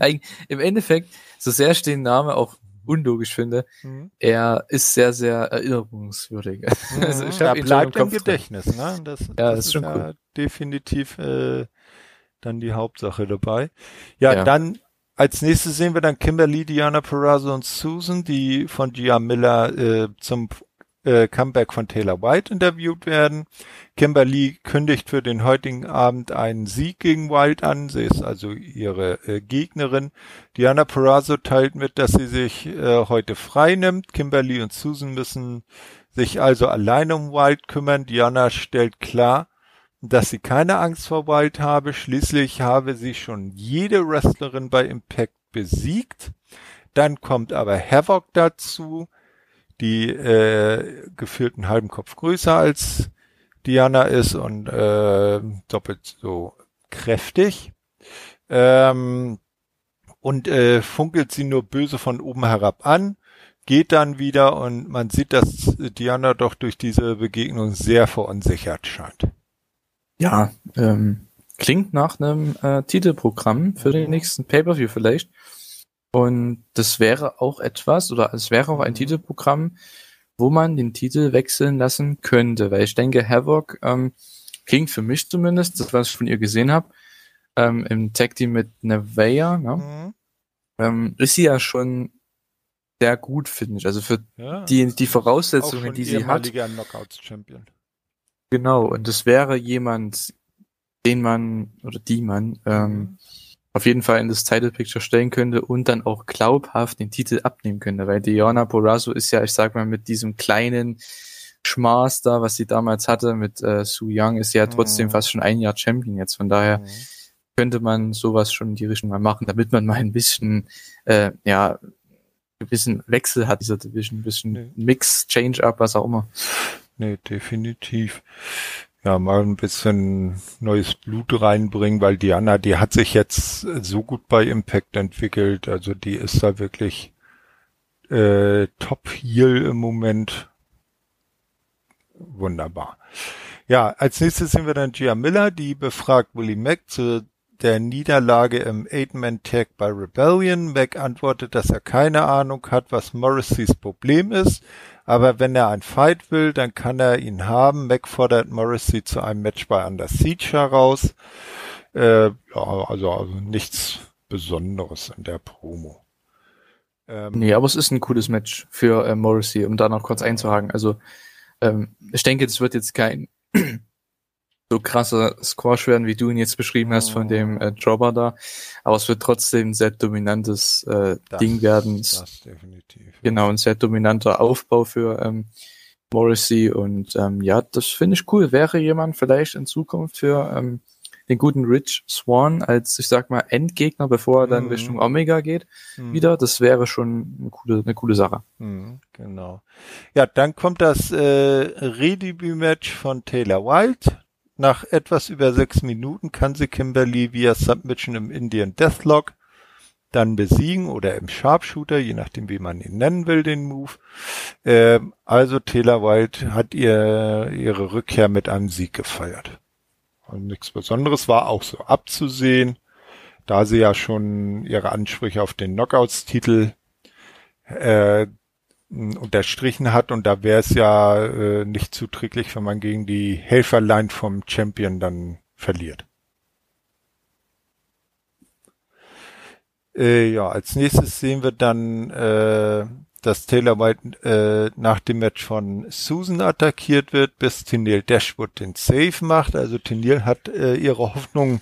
Im Endeffekt, so sehr ich den Namen auch unlogisch finde, mhm. er ist sehr, sehr erinnerungswürdig. Mhm. Also ich er bleibt im, Gedächtnis, ne? Das, ja, das, das ist schon ja cool. definitiv äh, dann die Hauptsache dabei. Ja, ja, dann als nächstes sehen wir dann Kimberly, Diana Perazzo und Susan, die von Gia Miller äh, zum äh, Comeback von Taylor White interviewt werden. Kimberly kündigt für den heutigen Abend einen Sieg gegen White an. Sie ist also ihre äh, Gegnerin. Diana Perazzo teilt mit, dass sie sich äh, heute frei nimmt. Kimberly und Susan müssen sich also alleine um White kümmern. Diana stellt klar, dass sie keine Angst vor White habe. Schließlich habe sie schon jede Wrestlerin bei Impact besiegt. Dann kommt aber Havoc dazu, die äh, gefühlt einen halben Kopf größer als Diana ist und äh, doppelt so kräftig. Ähm, und äh, funkelt sie nur böse von oben herab an, geht dann wieder und man sieht, dass Diana doch durch diese Begegnung sehr verunsichert scheint. Ja, ähm, klingt nach einem äh, Titelprogramm für den nächsten Pay-per-View vielleicht. Und das wäre auch etwas, oder es wäre auch ein Titelprogramm, wo man den Titel wechseln lassen könnte, weil ich denke, Havoc ähm, klingt für mich zumindest, das was ich von ihr gesehen habe, ähm, im Tag Team mit Nevea, ne? Mhm. Ähm, ist sie ja schon sehr gut, finde ich. Also für ja, die, die Voraussetzungen, die sie hat. Genau, und das wäre jemand, den man oder die man ähm, auf jeden Fall in das Title Picture stellen könnte und dann auch glaubhaft den Titel abnehmen könnte, weil Diana Porazzo ist ja, ich sag mal, mit diesem kleinen Schmaß da, was sie damals hatte mit äh, Su Young, ist ja trotzdem mhm. fast schon ein Jahr Champion jetzt. Von daher mhm. könnte man sowas schon in die Richtung mal machen, damit man mal ein bisschen, äh, ja, ein bisschen Wechsel hat dieser Division, ein bisschen nee. Mix, Change-up, was auch immer. Nee, definitiv. Ja, mal ein bisschen neues Blut reinbringen, weil Diana, die hat sich jetzt so gut bei Impact entwickelt. Also die ist da wirklich äh, Top Heel im Moment. Wunderbar. Ja, als nächstes sehen wir dann Gia Miller, die befragt Willie Mack zu der Niederlage im Eight-Man-Tag bei Rebellion. Mac antwortet, dass er keine Ahnung hat, was Morrisseys Problem ist, aber wenn er ein Fight will, dann kann er ihn haben. Mac fordert Morrissey zu einem Match bei Under Siege heraus. Äh, ja, also, also nichts Besonderes in der Promo. Ähm, nee, aber es ist ein cooles Match für äh, Morrissey, um da noch kurz einzuhaken. Also ähm, ich denke, es wird jetzt kein so krasser Squash werden, wie du ihn jetzt beschrieben hast von dem äh, Jobber da. Aber es wird trotzdem ein sehr dominantes äh, das, Ding werden. Das definitiv. Genau, ein sehr dominanter Aufbau für ähm, Morrissey. Und ähm, ja, das finde ich cool. Wäre jemand vielleicht in Zukunft für ähm, den guten Rich Swan als, ich sag mal, Endgegner, bevor er dann mhm. Richtung Omega geht, mhm. wieder. Das wäre schon eine coole, eine coole Sache. Mhm, genau. Ja, dann kommt das äh, Redebüt-Match von Taylor Wilde nach etwas über sechs Minuten kann sie Kimberly via Submission im Indian Deathlock dann besiegen oder im Sharpshooter, je nachdem wie man ihn nennen will, den Move. Äh, also Taylor Wilde hat ihr ihre Rückkehr mit einem Sieg gefeiert. Und nichts Besonderes war auch so abzusehen, da sie ja schon ihre Ansprüche auf den Knockouts-Titel äh, unterstrichen hat und da wäre es ja äh, nicht zuträglich, wenn man gegen die Helferlein vom Champion dann verliert. Äh, ja, als nächstes sehen wir dann, äh, dass Taylor White äh, nach dem Match von Susan attackiert wird, bis Tennille Dashwood den Save macht. Also Tennille hat äh, ihre Hoffnung,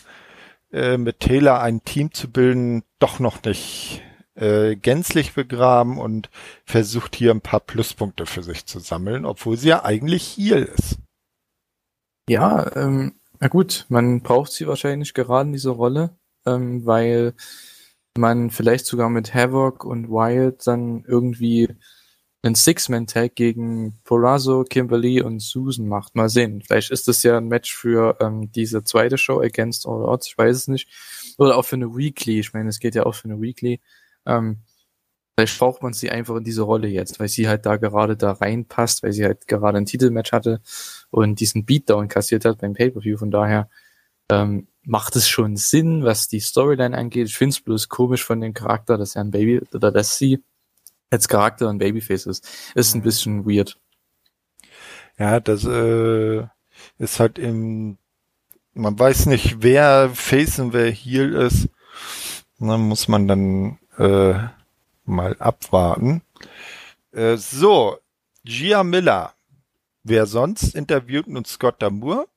äh, mit Taylor ein Team zu bilden, doch noch nicht äh, gänzlich begraben und versucht hier ein paar Pluspunkte für sich zu sammeln, obwohl sie ja eigentlich Heal ist. Ja, ähm, Na gut, man braucht sie wahrscheinlich gerade in dieser Rolle, ähm, weil man vielleicht sogar mit Havoc und Wild dann irgendwie einen Six-Man-Tag gegen Porazzo, Kimberly und Susan macht. Mal sehen. Vielleicht ist das ja ein Match für ähm, diese zweite Show Against All Odds, ich weiß es nicht. Oder auch für eine Weekly. Ich meine, es geht ja auch für eine Weekly. Ähm, vielleicht braucht man sie einfach in diese Rolle jetzt, weil sie halt da gerade da reinpasst, weil sie halt gerade ein Titelmatch hatte und diesen Beatdown kassiert hat beim Pay-Per-View. Von daher ähm, macht es schon Sinn, was die Storyline angeht. Ich finde es bloß komisch von dem Charakter, dass er ein Baby oder dass sie als Charakter ein Babyface ist. Ist ein mhm. bisschen weird. Ja, das äh, ist halt im man weiß nicht, wer Face und wer Heal ist. Dann muss man dann äh, mal abwarten. Äh, so, Gia Miller. Wer sonst interviewt nun Scott Damour?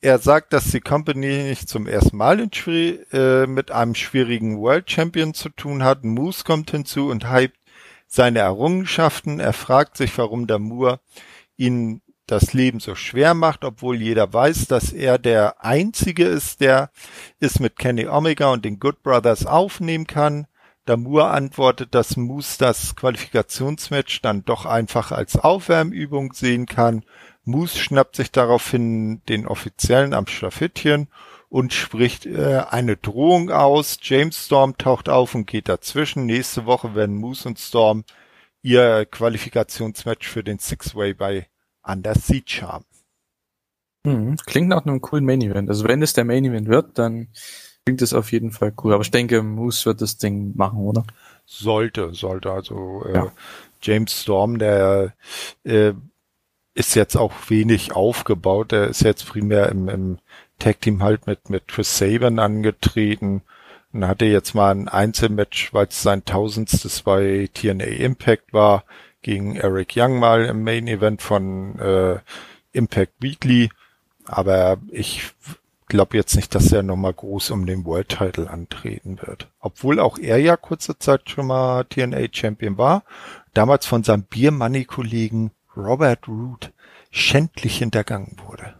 Er sagt, dass die Company nicht zum ersten Mal in äh, mit einem schwierigen World Champion zu tun hat. Moose kommt hinzu und hypt seine Errungenschaften. Er fragt sich, warum Damour ihn das Leben so schwer macht, obwohl jeder weiß, dass er der Einzige ist, der es mit Kenny Omega und den Good Brothers aufnehmen kann. Damour antwortet, dass Moose das Qualifikationsmatch dann doch einfach als Aufwärmübung sehen kann. Moose schnappt sich daraufhin den Offiziellen am Schlafittchen und spricht äh, eine Drohung aus. James Storm taucht auf und geht dazwischen. Nächste Woche werden Moose und Storm ihr Qualifikationsmatch für den Six-Way bei Under Siege haben. Hm, klingt nach einem coolen Main Event. Also wenn es der Main Event wird, dann klingt es auf jeden Fall cool. Aber ich denke, Moose wird das Ding machen, oder? Sollte, sollte. Also äh, ja. James Storm, der äh, ist jetzt auch wenig aufgebaut. Der ist jetzt primär im, im Tag Team halt mit mit Chris Saban angetreten und hatte jetzt mal ein Einzelmatch, weil es sein tausendstes bei TNA Impact war gegen Eric Young mal im Main Event von äh, Impact Weekly. Aber ich glaube jetzt nicht, dass er nochmal groß um den World Title antreten wird. Obwohl auch er ja kurze Zeit schon mal TNA Champion war. Damals von seinem Beer Money Kollegen Robert Root schändlich hintergangen wurde.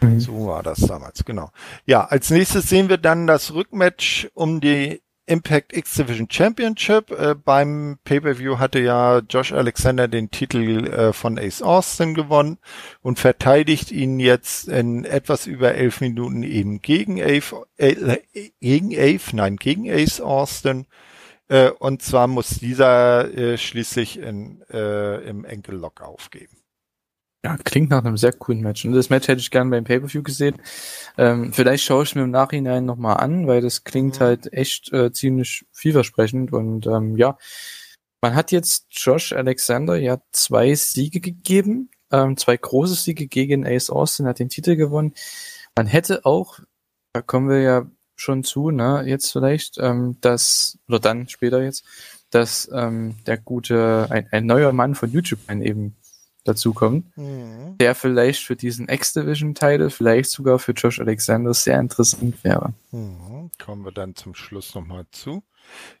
Mhm. So war das damals, genau. Ja, als nächstes sehen wir dann das Rückmatch um die Impact X Division Championship. Äh, beim Pay-per-View hatte ja Josh Alexander den Titel äh, von Ace Austin gewonnen und verteidigt ihn jetzt in etwas über elf Minuten eben gegen Ace, äh, gegen Ace, nein, gegen Ace Austin. Äh, und zwar muss dieser äh, schließlich in, äh, im Enkellock aufgeben. Ja, klingt nach einem sehr coolen Match. Und das Match hätte ich gern beim Pay-Per-View gesehen. Ähm, vielleicht schaue ich mir im Nachhinein nochmal an, weil das klingt mhm. halt echt äh, ziemlich vielversprechend. Und ähm, ja, man hat jetzt Josh Alexander ja zwei Siege gegeben, ähm, zwei große Siege gegen Ace Austin, hat den Titel gewonnen. Man hätte auch, da kommen wir ja schon zu, ne, jetzt vielleicht, ähm, dass, oder dann später jetzt, dass ähm, der gute, ein, ein neuer Mann von YouTube ein eben dazukommt, mhm. der vielleicht für diesen X-Division-Title, vielleicht sogar für Josh Alexander sehr interessant wäre. Mhm. Kommen wir dann zum Schluss nochmal zu.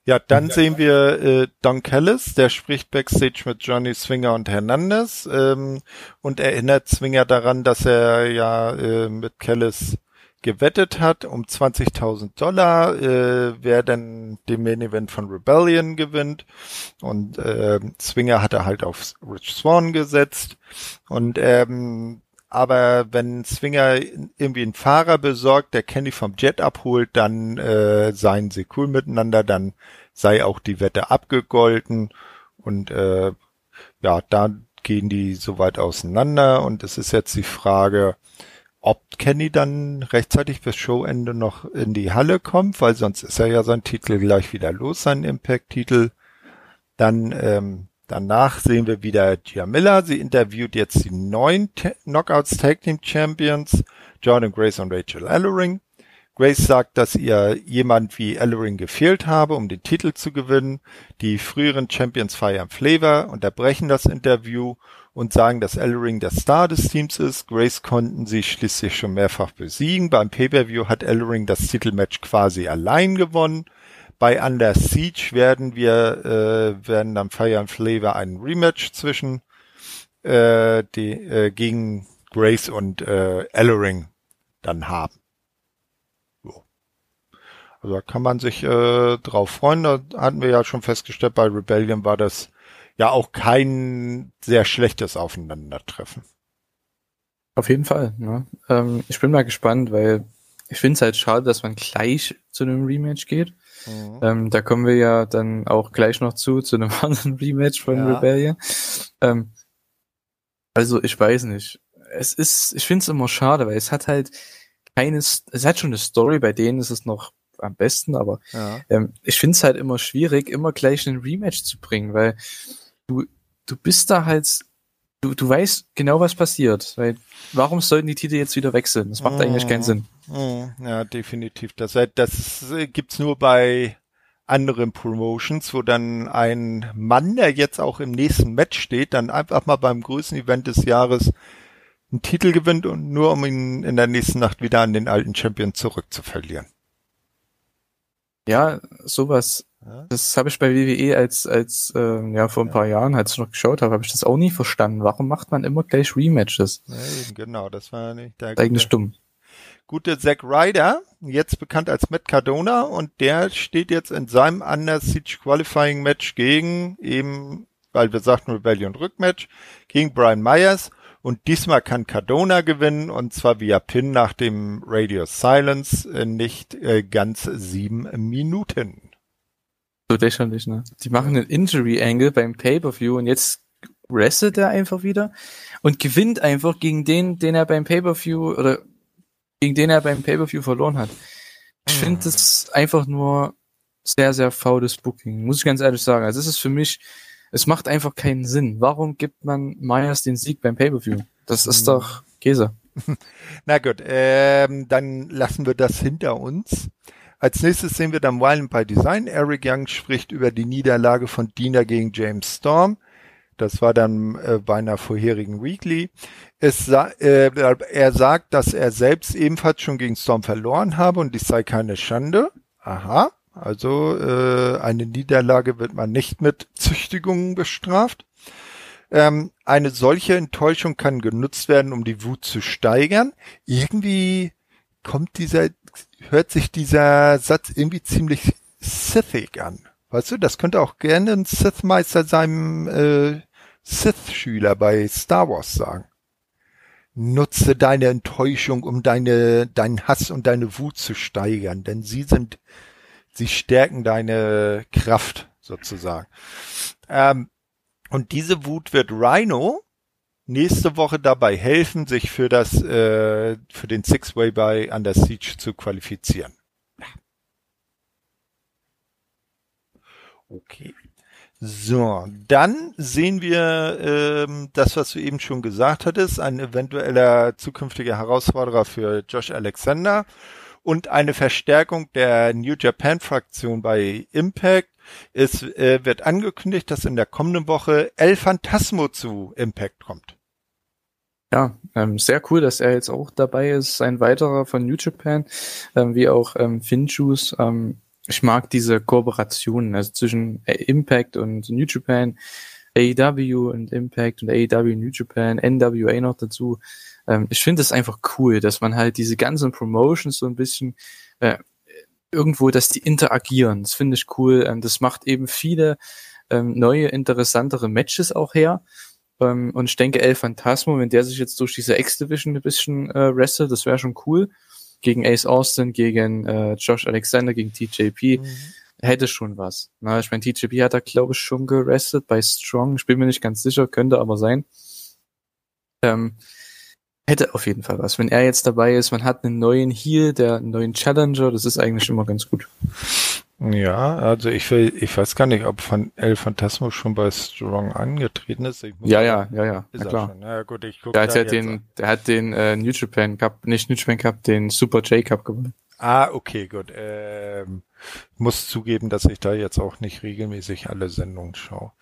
Ja, dann ja, sehen wir äh, Don Callis, der spricht backstage mit Johnny Swinger und Hernandez ähm, und erinnert Swinger daran, dass er ja äh, mit Callis gewettet hat um 20.000 Dollar, äh, wer denn den Main Event von Rebellion gewinnt. Und äh, Swinger hat er halt auf Rich Swan gesetzt. Und ähm, aber wenn Swinger irgendwie einen Fahrer besorgt, der Kenny vom Jet abholt, dann äh, seien sie cool miteinander, dann sei auch die Wette abgegolten. Und äh, ja, da gehen die so weit auseinander. Und es ist jetzt die Frage, ob Kenny dann rechtzeitig bis Showende noch in die Halle kommt, weil sonst ist er ja sein Titel gleich wieder los, sein Impact-Titel. Dann ähm, danach sehen wir wieder Gia Miller. Sie interviewt jetzt die neuen T Knockouts Tag Team Champions, Jordan Grace und Rachel Ellering. Grace sagt, dass ihr jemand wie Ellering gefehlt habe, um den Titel zu gewinnen. Die früheren Champions feiern Flavor, unterbrechen das Interview und sagen, dass Ellering der Star des Teams ist. Grace konnten sie schließlich schon mehrfach besiegen. Beim Pay-Per-View hat Ellering das Titelmatch quasi allein gewonnen. Bei Under Siege werden wir, äh, werden dann Fire and Flavor einen Rematch zwischen, äh, die, äh, gegen Grace und äh, Ellering dann haben. So. Also da kann man sich äh, drauf freuen. Da hatten wir ja schon festgestellt, bei Rebellion war das ja auch kein sehr schlechtes Aufeinandertreffen. Auf jeden Fall. Ne? Ähm, ich bin mal gespannt, weil ich finde es halt schade, dass man gleich zu einem Rematch geht. Mhm. Ähm, da kommen wir ja dann auch gleich noch zu, zu einem anderen Rematch von ja. Rebellion. Ähm, also ich weiß nicht. Es ist, ich finde es immer schade, weil es hat halt keines, es hat schon eine Story, bei denen ist es noch am besten, aber ja. ähm, ich finde es halt immer schwierig, immer gleich einen Rematch zu bringen, weil du, du bist da halt, du, du weißt genau, was passiert. Weil, warum sollten die Titel jetzt wieder wechseln? Das macht mmh, eigentlich keinen Sinn. Mmh, ja, definitiv. Das, das gibt's nur bei anderen Promotions, wo dann ein Mann, der jetzt auch im nächsten Match steht, dann einfach mal beim größten Event des Jahres einen Titel gewinnt und nur um ihn in der nächsten Nacht wieder an den alten Champion zurückzuverlieren. Ja, sowas das habe ich bei WWE als, als äh, ja vor ein paar Jahren, als ich noch geschaut habe, habe ich das auch nie verstanden. Warum macht man immer gleich Rematches? Ja, genau, das war nicht der Eigentlich stumm. Gute Zack Ryder, jetzt bekannt als Matt Cardona und der steht jetzt in seinem Under Siege Qualifying Match gegen eben, weil wir sagten Rebellion Rückmatch, gegen Brian Myers und diesmal kann Cardona gewinnen und zwar via Pin nach dem Radio Silence in nicht äh, ganz sieben Minuten. So lächerlich, ne? Die machen einen Injury Angle beim Pay-Per-View und jetzt restet er einfach wieder und gewinnt einfach gegen den, den er beim Pay-Per-View oder gegen den er beim Pay-Per-View verloren hat. Ich finde hm. das einfach nur sehr, sehr faules Booking, muss ich ganz ehrlich sagen. Also es ist für mich, es macht einfach keinen Sinn. Warum gibt man Myers den Sieg beim Pay-Per-View? Das ist hm. doch Käse. Na gut, ähm, dann lassen wir das hinter uns. Als nächstes sehen wir dann Violent by Design. Eric Young spricht über die Niederlage von Dina gegen James Storm. Das war dann äh, bei einer vorherigen Weekly. Sa äh, er sagt, dass er selbst ebenfalls schon gegen Storm verloren habe und dies sei keine Schande. Aha, also äh, eine Niederlage wird man nicht mit Züchtigungen bestraft. Ähm, eine solche Enttäuschung kann genutzt werden, um die Wut zu steigern. Irgendwie kommt dieser hört sich dieser Satz irgendwie ziemlich Sithig an. Weißt du, das könnte auch gerne ein Sith-Meister seinem äh, Sith-Schüler bei Star Wars sagen. Nutze deine Enttäuschung, um deine, deinen Hass und deine Wut zu steigern, denn sie sind, sie stärken deine Kraft sozusagen. Ähm, und diese Wut wird Rhino nächste Woche dabei helfen, sich für das äh, für den Six-Way bei Under Siege zu qualifizieren. Okay. So, dann sehen wir ähm, das, was du eben schon gesagt hattest, ein eventueller zukünftiger Herausforderer für Josh Alexander und eine Verstärkung der New Japan Fraktion bei Impact. Es äh, wird angekündigt, dass in der kommenden Woche El Phantasmo zu Impact kommt. Ja, ähm, sehr cool, dass er jetzt auch dabei ist. Ein weiterer von New Japan, ähm, wie auch ähm, Finchus. Ähm, ich mag diese Kooperationen, also zwischen Impact und New Japan, AEW und Impact und AEW New Japan, NWA noch dazu. Ähm, ich finde es einfach cool, dass man halt diese ganzen Promotions so ein bisschen äh, irgendwo, dass die interagieren. Das finde ich cool. Ähm, das macht eben viele ähm, neue, interessantere Matches auch her. Ähm, und ich denke, El Phantasmo, wenn der sich jetzt durch diese X-Division ein bisschen äh, wrestelt, das wäre schon cool. Gegen Ace Austin, gegen äh, Josh Alexander, gegen TJP. Mhm. Hätte schon was. Na, ich meine, TJP hat da, glaube ich, schon gerestet bei Strong. Ich bin mir nicht ganz sicher, könnte aber sein. Ähm, hätte auf jeden Fall was. Wenn er jetzt dabei ist, man hat einen neuen Heal, der einen neuen Challenger, das ist eigentlich immer ganz gut. Ja, also ich will, ich weiß gar nicht, ob von El Phantasmo schon bei Strong angetreten ist. ja, ja, ja, ja, ist klar. Schon. Ja, gut, ich guck der hat ja den, der hat den äh, New Japan Cup, nicht New Japan Cup, den Super J Cup gewonnen. Ah, okay, gut. Ähm, muss zugeben, dass ich da jetzt auch nicht regelmäßig alle Sendungen schaue.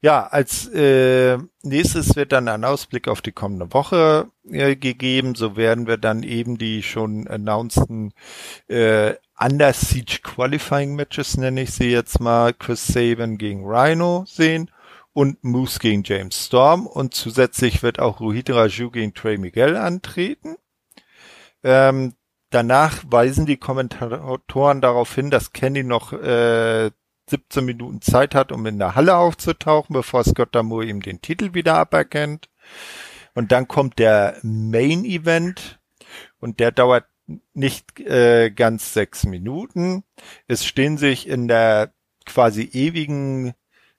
Ja, als äh, nächstes wird dann ein Ausblick auf die kommende Woche äh, gegeben. So werden wir dann eben die schon announceden äh, Under Siege Qualifying Matches, nenne ich sie jetzt mal, Chris Saban gegen Rhino sehen und Moose gegen James Storm und zusätzlich wird auch Rohit Raju gegen Trey Miguel antreten. Ähm, danach weisen die Kommentatoren darauf hin, dass Kenny noch äh, 17 Minuten Zeit hat, um in der Halle aufzutauchen, bevor Scott Damour ihm den Titel wieder aberkennt. Und dann kommt der Main Event und der dauert nicht äh, ganz sechs Minuten. Es stehen sich in der quasi ewigen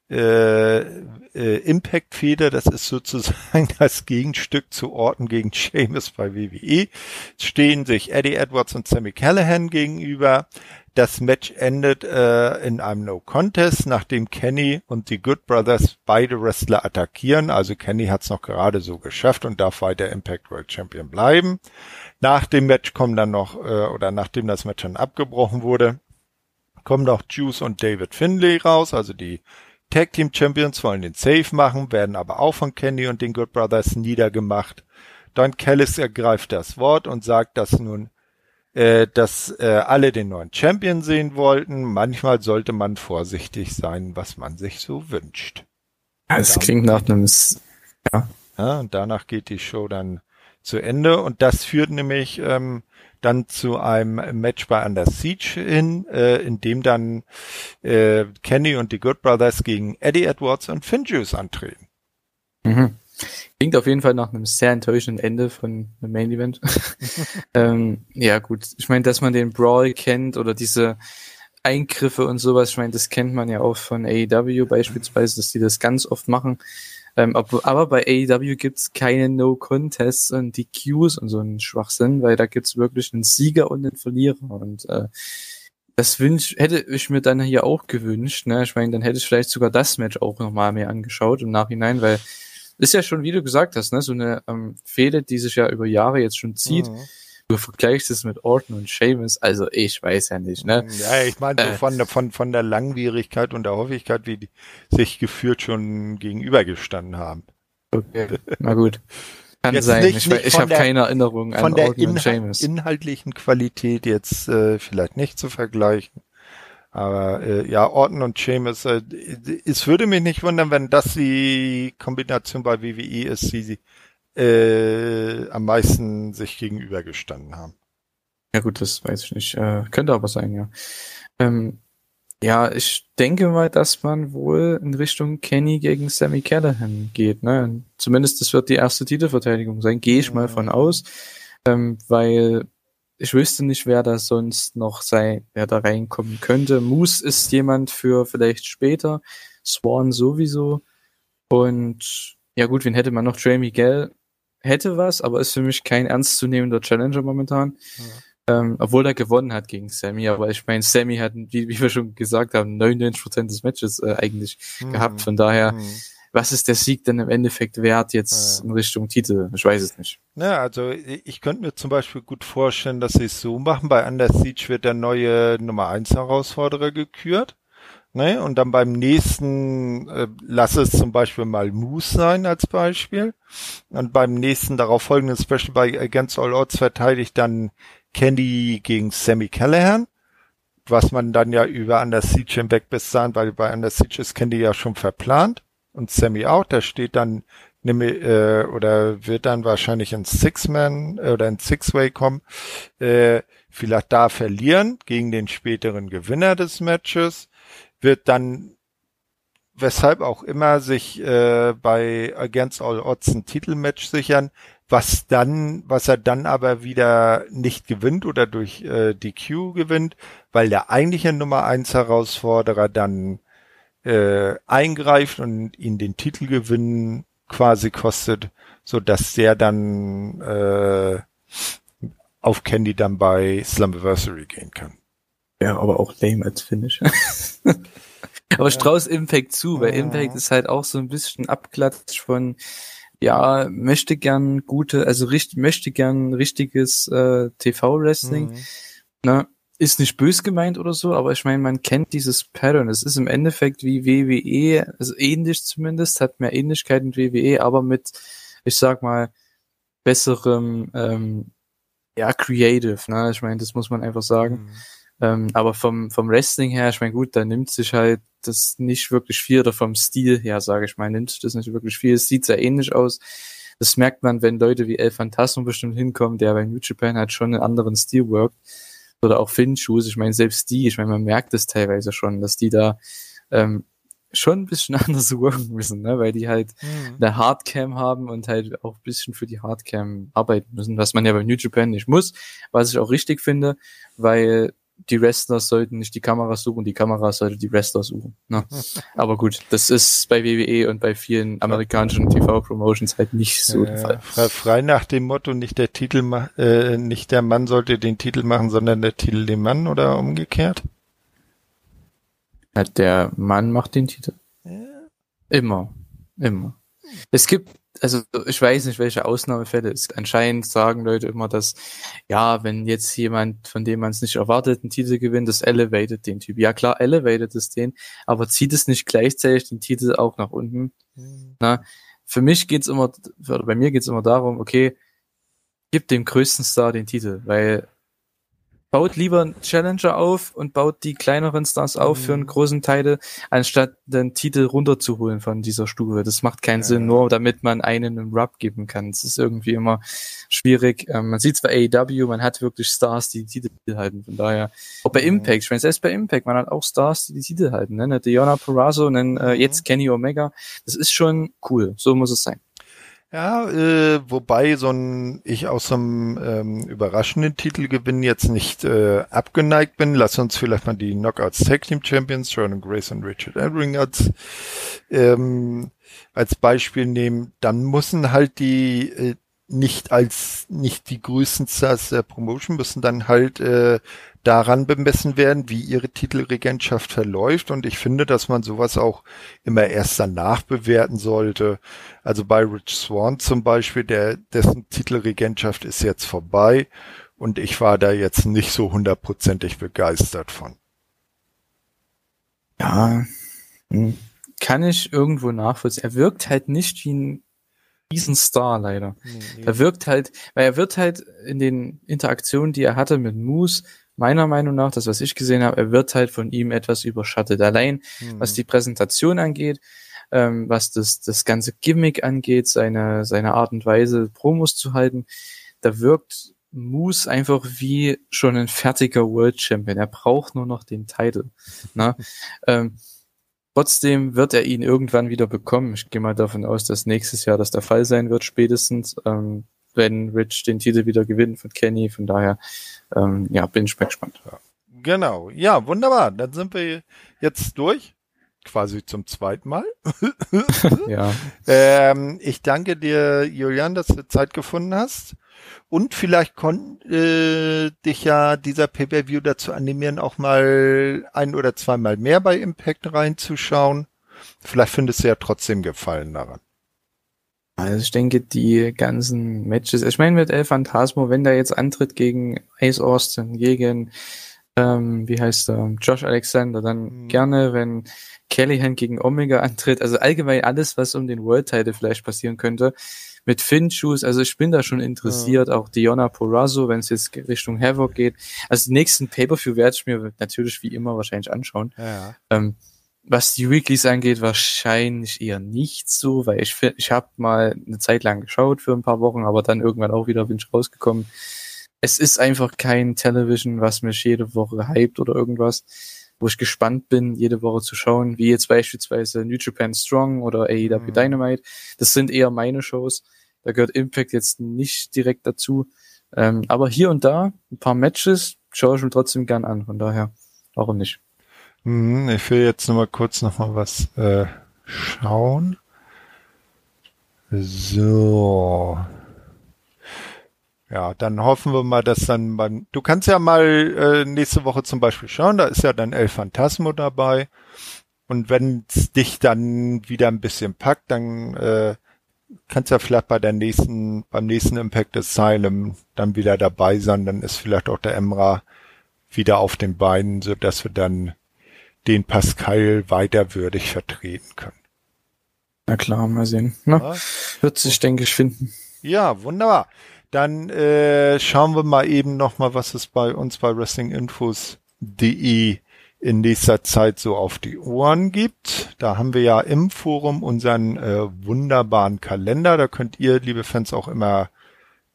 äh, äh, Impact-Feder, das ist sozusagen das Gegenstück zu Orton gegen Sheamus bei WWE, stehen sich Eddie Edwards und Sammy Callahan gegenüber. Das Match endet äh, in einem No Contest, nachdem Kenny und die Good Brothers beide Wrestler attackieren. Also Kenny hat es noch gerade so geschafft und darf weiter Impact World Champion bleiben. Nach dem Match kommen dann noch, äh, oder nachdem das Match dann abgebrochen wurde, kommen noch Juice und David Finlay raus, also die Tag Team Champions wollen den Save machen, werden aber auch von Kenny und den Good Brothers niedergemacht. Don Callis ergreift das Wort und sagt, dass nun äh, dass äh, alle den neuen Champion sehen wollten. Manchmal sollte man vorsichtig sein, was man sich so wünscht. Es klingt nach einem, ja. ja. Und danach geht die Show dann zu Ende und das führt nämlich ähm, dann zu einem Match bei Under Siege hin, äh, in dem dann äh, Kenny und die Good Brothers gegen Eddie Edwards und Finn Juice antreten. Mhm. Klingt auf jeden Fall nach einem sehr enttäuschenden Ende von einem Main Event. ähm, ja, gut. Ich meine, dass man den Brawl kennt oder diese Eingriffe und sowas, ich meine, das kennt man ja auch von AEW beispielsweise, dass die das ganz oft machen. Ähm, aber, aber bei AEW gibt's keine No-Contests und die Qs und so einen Schwachsinn, weil da gibt's wirklich einen Sieger und einen Verlierer. Und äh, das wünsch, hätte ich mir dann hier auch gewünscht. Ne? Ich meine, dann hätte ich vielleicht sogar das Match auch nochmal mehr angeschaut im Nachhinein, weil ist ja schon, wie du gesagt hast, ne, so eine ähm, Fehde, die sich ja über Jahre jetzt schon zieht. Mhm. Du vergleichst es mit Orton und Seamus, also ich weiß ja nicht, ne? Ja, ich meine so äh, von, von, von der Langwierigkeit und der Häufigkeit, wie die sich gefühlt schon gegenübergestanden haben. Okay, na gut. Kann jetzt sein. Nicht, ich, ich habe keine Erinnerung an Orton und Seamus. Von der inhaltlichen Qualität jetzt äh, vielleicht nicht zu vergleichen. Aber äh, ja, Orton und Sheamus, äh, es würde mich nicht wundern, wenn das die Kombination bei WWE ist, die sie äh, am meisten sich gegenübergestanden haben. Ja gut, das weiß ich nicht. Äh, könnte aber sein, ja. Ähm, ja, ich denke mal, dass man wohl in Richtung Kenny gegen Sammy Callahan geht. Ne? Zumindest das wird die erste Titelverteidigung sein, gehe ich mal von aus. Ähm, weil ich wüsste nicht, wer da sonst noch sei, wer da reinkommen könnte. Moose ist jemand für vielleicht später, Swan sowieso. Und ja gut, wen hätte man noch? Trey Miguel hätte was, aber ist für mich kein ernstzunehmender Challenger momentan. Ja. Ähm, obwohl er gewonnen hat gegen Sammy, aber ich meine, Sammy hat, wie, wie wir schon gesagt haben, 99% des Matches äh, eigentlich mhm. gehabt. Von daher mhm was ist der Sieg denn im Endeffekt wert jetzt in Richtung Titel? Ich weiß es nicht. Ja, also ich könnte mir zum Beispiel gut vorstellen, dass sie es so machen. Bei Under Siege wird der neue Nummer 1 Herausforderer gekürt. Ne? Und dann beim nächsten, äh, lass es zum Beispiel mal Moose sein als Beispiel. Und beim nächsten darauf folgenden Special bei Against All Odds verteidigt dann Candy gegen Sammy Callahan was man dann ja über Under Siege hinweg bis sein, weil bei Under Siege ist Candy ja schon verplant und Sammy auch. Da steht dann äh, oder wird dann wahrscheinlich ein Six-Man äh, oder ein Six-Way kommen. Äh, vielleicht da verlieren gegen den späteren Gewinner des Matches. Wird dann weshalb auch immer sich äh, bei Against All Odds ein Titelmatch sichern, was dann, was er dann aber wieder nicht gewinnt oder durch äh, DQ gewinnt, weil der eigentliche Nummer eins Herausforderer dann äh, eingreift und ihn den Titelgewinn quasi kostet, so dass der dann äh, auf Candy dann bei Slammiversary gehen kann. Ja, aber auch lame als Finish. aber Strauß Impact zu, weil Impact ist halt auch so ein bisschen Abklatsch von ja, möchte gern gute, also richtig, möchte gern richtiges äh, TV-Wrestling. Mhm. Ne? Ist nicht bös gemeint oder so, aber ich meine, man kennt dieses Pattern. Es ist im Endeffekt wie WWE, also ähnlich zumindest, hat mehr Ähnlichkeit mit WWE, aber mit, ich sag mal, besserem, ähm, ja, Creative, ne? Ich meine, das muss man einfach sagen. Mhm. Ähm, aber vom, vom Wrestling her, ich meine, gut, da nimmt sich halt das nicht wirklich viel, oder vom Stil her, sage ich mal, nimmt sich das nicht wirklich viel. Es sieht sehr ähnlich aus. Das merkt man, wenn Leute wie El Phantasmo bestimmt hinkommen, der bei New Japan halt schon einen anderen Stil workt. Oder auch Finn Shoes, ich meine, selbst die, ich meine, man merkt es teilweise schon, dass die da ähm, schon ein bisschen anders worken müssen, ne? weil die halt mhm. eine Hardcam haben und halt auch ein bisschen für die Hardcam arbeiten müssen, was man ja bei New Japan nicht muss, was ich auch richtig finde, weil die Wrestler sollten nicht die Kamera suchen, die Kamera sollte die Wrestler suchen. Ne? Aber gut, das ist bei WWE und bei vielen amerikanischen TV-Promotions halt nicht so der Fall. Frei nach dem Motto, nicht der Titel, äh, nicht der Mann sollte den Titel machen, sondern der Titel den Mann oder umgekehrt? Der Mann macht den Titel. Immer. Immer. Es gibt also ich weiß nicht, welche Ausnahmefälle es anscheinend sagen Leute immer, dass ja, wenn jetzt jemand, von dem man es nicht erwartet, einen Titel gewinnt, das elevated den Typ. Ja klar, elevated es den, aber zieht es nicht gleichzeitig den Titel auch nach unten. Mhm. Na, für mich geht's immer, oder bei mir geht's immer darum, okay, gib dem größten Star den Titel, weil baut lieber einen Challenger auf und baut die kleineren Stars auf mhm. für einen mhm. großen Titel, anstatt den Titel runterzuholen von dieser Stufe. Das macht keinen ja. Sinn, nur damit man einen einen Rub geben kann. Das ist irgendwie immer schwierig. Ähm, man sieht zwar AEW, man hat wirklich Stars, die die Titel halten. Von daher, auch bei Impact, ich meine, selbst bei Impact, man hat auch Stars, die die Titel halten. Ne? Eine Diona Perazzo, einen, äh, mhm. jetzt Kenny Omega. Das ist schon cool. So muss es sein. Ja, äh, wobei so ein ich aus so einem ähm, überraschenden Titelgewinn jetzt nicht äh, abgeneigt bin. Lass uns vielleicht mal die Knockouts Tag Team Champions, Jordan Grace und Richard Evering als, ähm, als Beispiel nehmen. Dann müssen halt die äh, nicht als nicht die größten Stars der Promotion müssen dann halt äh, daran bemessen werden, wie ihre Titelregentschaft verläuft. Und ich finde, dass man sowas auch immer erst danach bewerten sollte. Also bei Rich Swan zum Beispiel, der, dessen Titelregentschaft ist jetzt vorbei. Und ich war da jetzt nicht so hundertprozentig begeistert von. Ja, hm, kann ich irgendwo nachvollziehen. Er wirkt halt nicht wie ein Riesenstar leider. Nee, Er wirkt halt, weil er wird halt in den Interaktionen, die er hatte mit Moose, meiner Meinung nach, das was ich gesehen habe, er wird halt von ihm etwas überschattet. Allein mhm. was die Präsentation angeht, ähm, was das, das ganze Gimmick angeht, seine, seine Art und Weise, Promos zu halten, da wirkt Moose einfach wie schon ein fertiger World Champion. Er braucht nur noch den Titel. Ne? ähm, trotzdem wird er ihn irgendwann wieder bekommen. Ich gehe mal davon aus, dass nächstes Jahr das der Fall sein wird, spätestens. Ähm, wenn Rich den Titel wieder gewinnt von Kenny. Von daher, ähm, ja, bin ich mal gespannt. Genau, ja, wunderbar. Dann sind wir jetzt durch. Quasi zum zweiten Mal. ja. Ähm, ich danke dir, Julian, dass du Zeit gefunden hast. Und vielleicht konnte äh, dich ja dieser Pay-Per-View dazu animieren, auch mal ein oder zweimal mehr bei Impact reinzuschauen. Vielleicht findest du ja trotzdem Gefallen daran. Also ich denke, die ganzen Matches, ich meine mit El Phantasmo, wenn der jetzt antritt gegen Ace Austin, gegen, ähm, wie heißt er, Josh Alexander, dann mhm. gerne, wenn Callahan gegen Omega antritt, also allgemein alles, was um den World Title vielleicht passieren könnte, mit Finn Shoes, also ich bin da schon interessiert, ja. auch Diona Porazzo, wenn es jetzt Richtung Havoc geht. Also den nächsten Pay-Per-View werde ich mir natürlich wie immer wahrscheinlich anschauen. Ja. Ähm, was die Weeklies angeht, wahrscheinlich eher nicht so, weil ich ich habe mal eine Zeit lang geschaut für ein paar Wochen, aber dann irgendwann auch wieder bin ich rausgekommen. Es ist einfach kein Television, was mich jede Woche hypt oder irgendwas, wo ich gespannt bin, jede Woche zu schauen, wie jetzt beispielsweise New Japan Strong oder AEW mhm. Dynamite. Das sind eher meine Shows. Da gehört Impact jetzt nicht direkt dazu. Ähm, aber hier und da ein paar Matches schaue ich mir trotzdem gern an. Von daher, warum nicht? Hm, ich will jetzt noch mal kurz noch mal was äh, schauen. So. Ja, dann hoffen wir mal, dass dann beim, du kannst ja mal äh, nächste Woche zum Beispiel schauen, da ist ja dann El Phantasmo dabei. Und wenn es dich dann wieder ein bisschen packt, dann äh, kannst ja vielleicht bei der nächsten, beim nächsten Impact Asylum dann wieder dabei sein, dann ist vielleicht auch der Emra wieder auf den Beinen, so dass wir dann den Pascal weiterwürdig vertreten können. Na klar, mal sehen. Ne? Ja. Wird sich, denke ich, finden. Ja, wunderbar. Dann äh, schauen wir mal eben noch mal, was es bei uns bei Wrestling Infos die in nächster Zeit so auf die Ohren gibt. Da haben wir ja im Forum unseren äh, wunderbaren Kalender. Da könnt ihr, liebe Fans, auch immer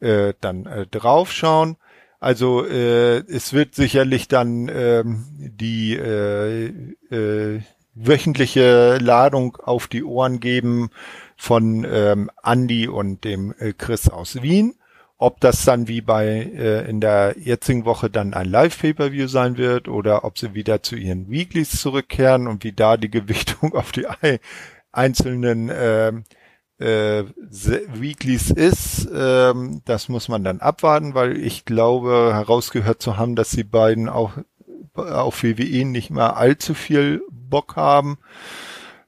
äh, dann äh, draufschauen. Also äh, es wird sicherlich dann ähm, die äh, äh, wöchentliche Ladung auf die Ohren geben von ähm, Andy und dem äh, Chris aus Wien. Ob das dann wie bei äh, in der jetzigen Woche dann ein Live-Pay-Per-View sein wird oder ob sie wieder zu ihren Weeklies zurückkehren und wie da die Gewichtung auf die einzelnen äh, äh, Weeklies ist, ähm, das muss man dann abwarten, weil ich glaube herausgehört zu haben, dass die beiden auch auf WWE nicht mehr allzu viel Bock haben.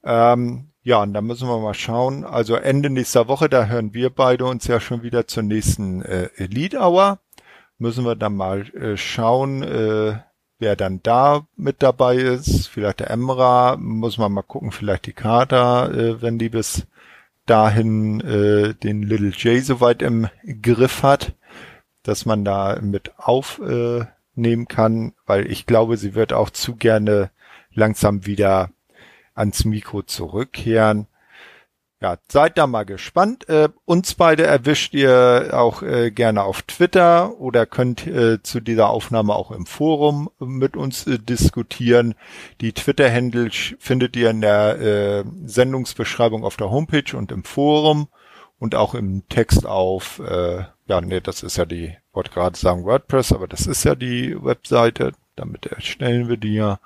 Ähm, ja, und da müssen wir mal schauen. Also Ende nächster Woche, da hören wir beide uns ja schon wieder zur nächsten äh, Elite Hour. Müssen wir dann mal äh, schauen, äh, wer dann da mit dabei ist. Vielleicht der Emra, muss man mal gucken, vielleicht die Kater, äh, wenn die bis dahin äh, den Little J soweit im Griff hat, dass man da mit aufnehmen kann, weil ich glaube, sie wird auch zu gerne langsam wieder ans Mikro zurückkehren. Ja, seid da mal gespannt. Äh, uns beide erwischt ihr auch äh, gerne auf Twitter oder könnt äh, zu dieser Aufnahme auch im Forum mit uns äh, diskutieren. Die Twitter-Handle findet ihr in der äh, Sendungsbeschreibung auf der Homepage und im Forum und auch im Text auf, äh, ja, nee, das ist ja die, wollte gerade sagen WordPress, aber das ist ja die Webseite. Damit erstellen wir die ja.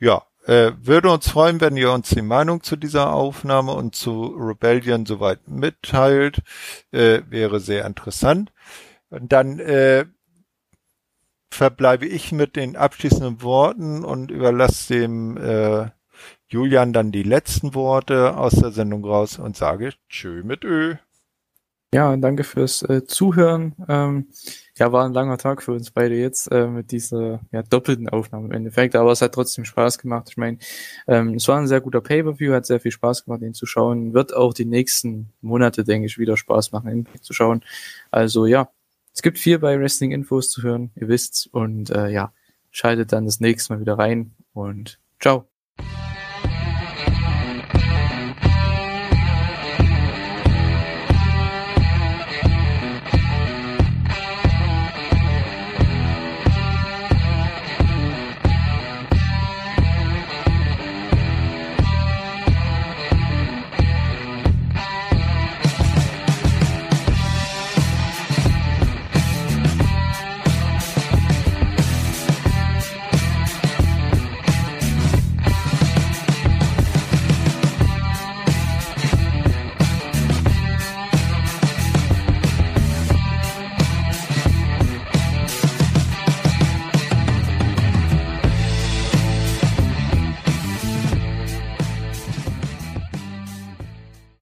Ja, äh, würde uns freuen, wenn ihr uns die Meinung zu dieser Aufnahme und zu Rebellion soweit mitteilt. Äh, wäre sehr interessant. Und dann äh, verbleibe ich mit den abschließenden Worten und überlasse dem äh, Julian dann die letzten Worte aus der Sendung raus und sage Tschö mit Ö. Ja, danke fürs äh, Zuhören. Ähm, ja, war ein langer Tag für uns beide jetzt äh, mit dieser ja, doppelten Aufnahme im Endeffekt, aber es hat trotzdem Spaß gemacht. Ich meine, ähm, es war ein sehr guter Pay-Per-View, hat sehr viel Spaß gemacht, ihn zu schauen. Wird auch die nächsten Monate, denke ich, wieder Spaß machen, ihn zu schauen. Also ja, es gibt viel bei Wrestling Infos zu hören, ihr wisst's. Und äh, ja, schaltet dann das nächste Mal wieder rein und ciao.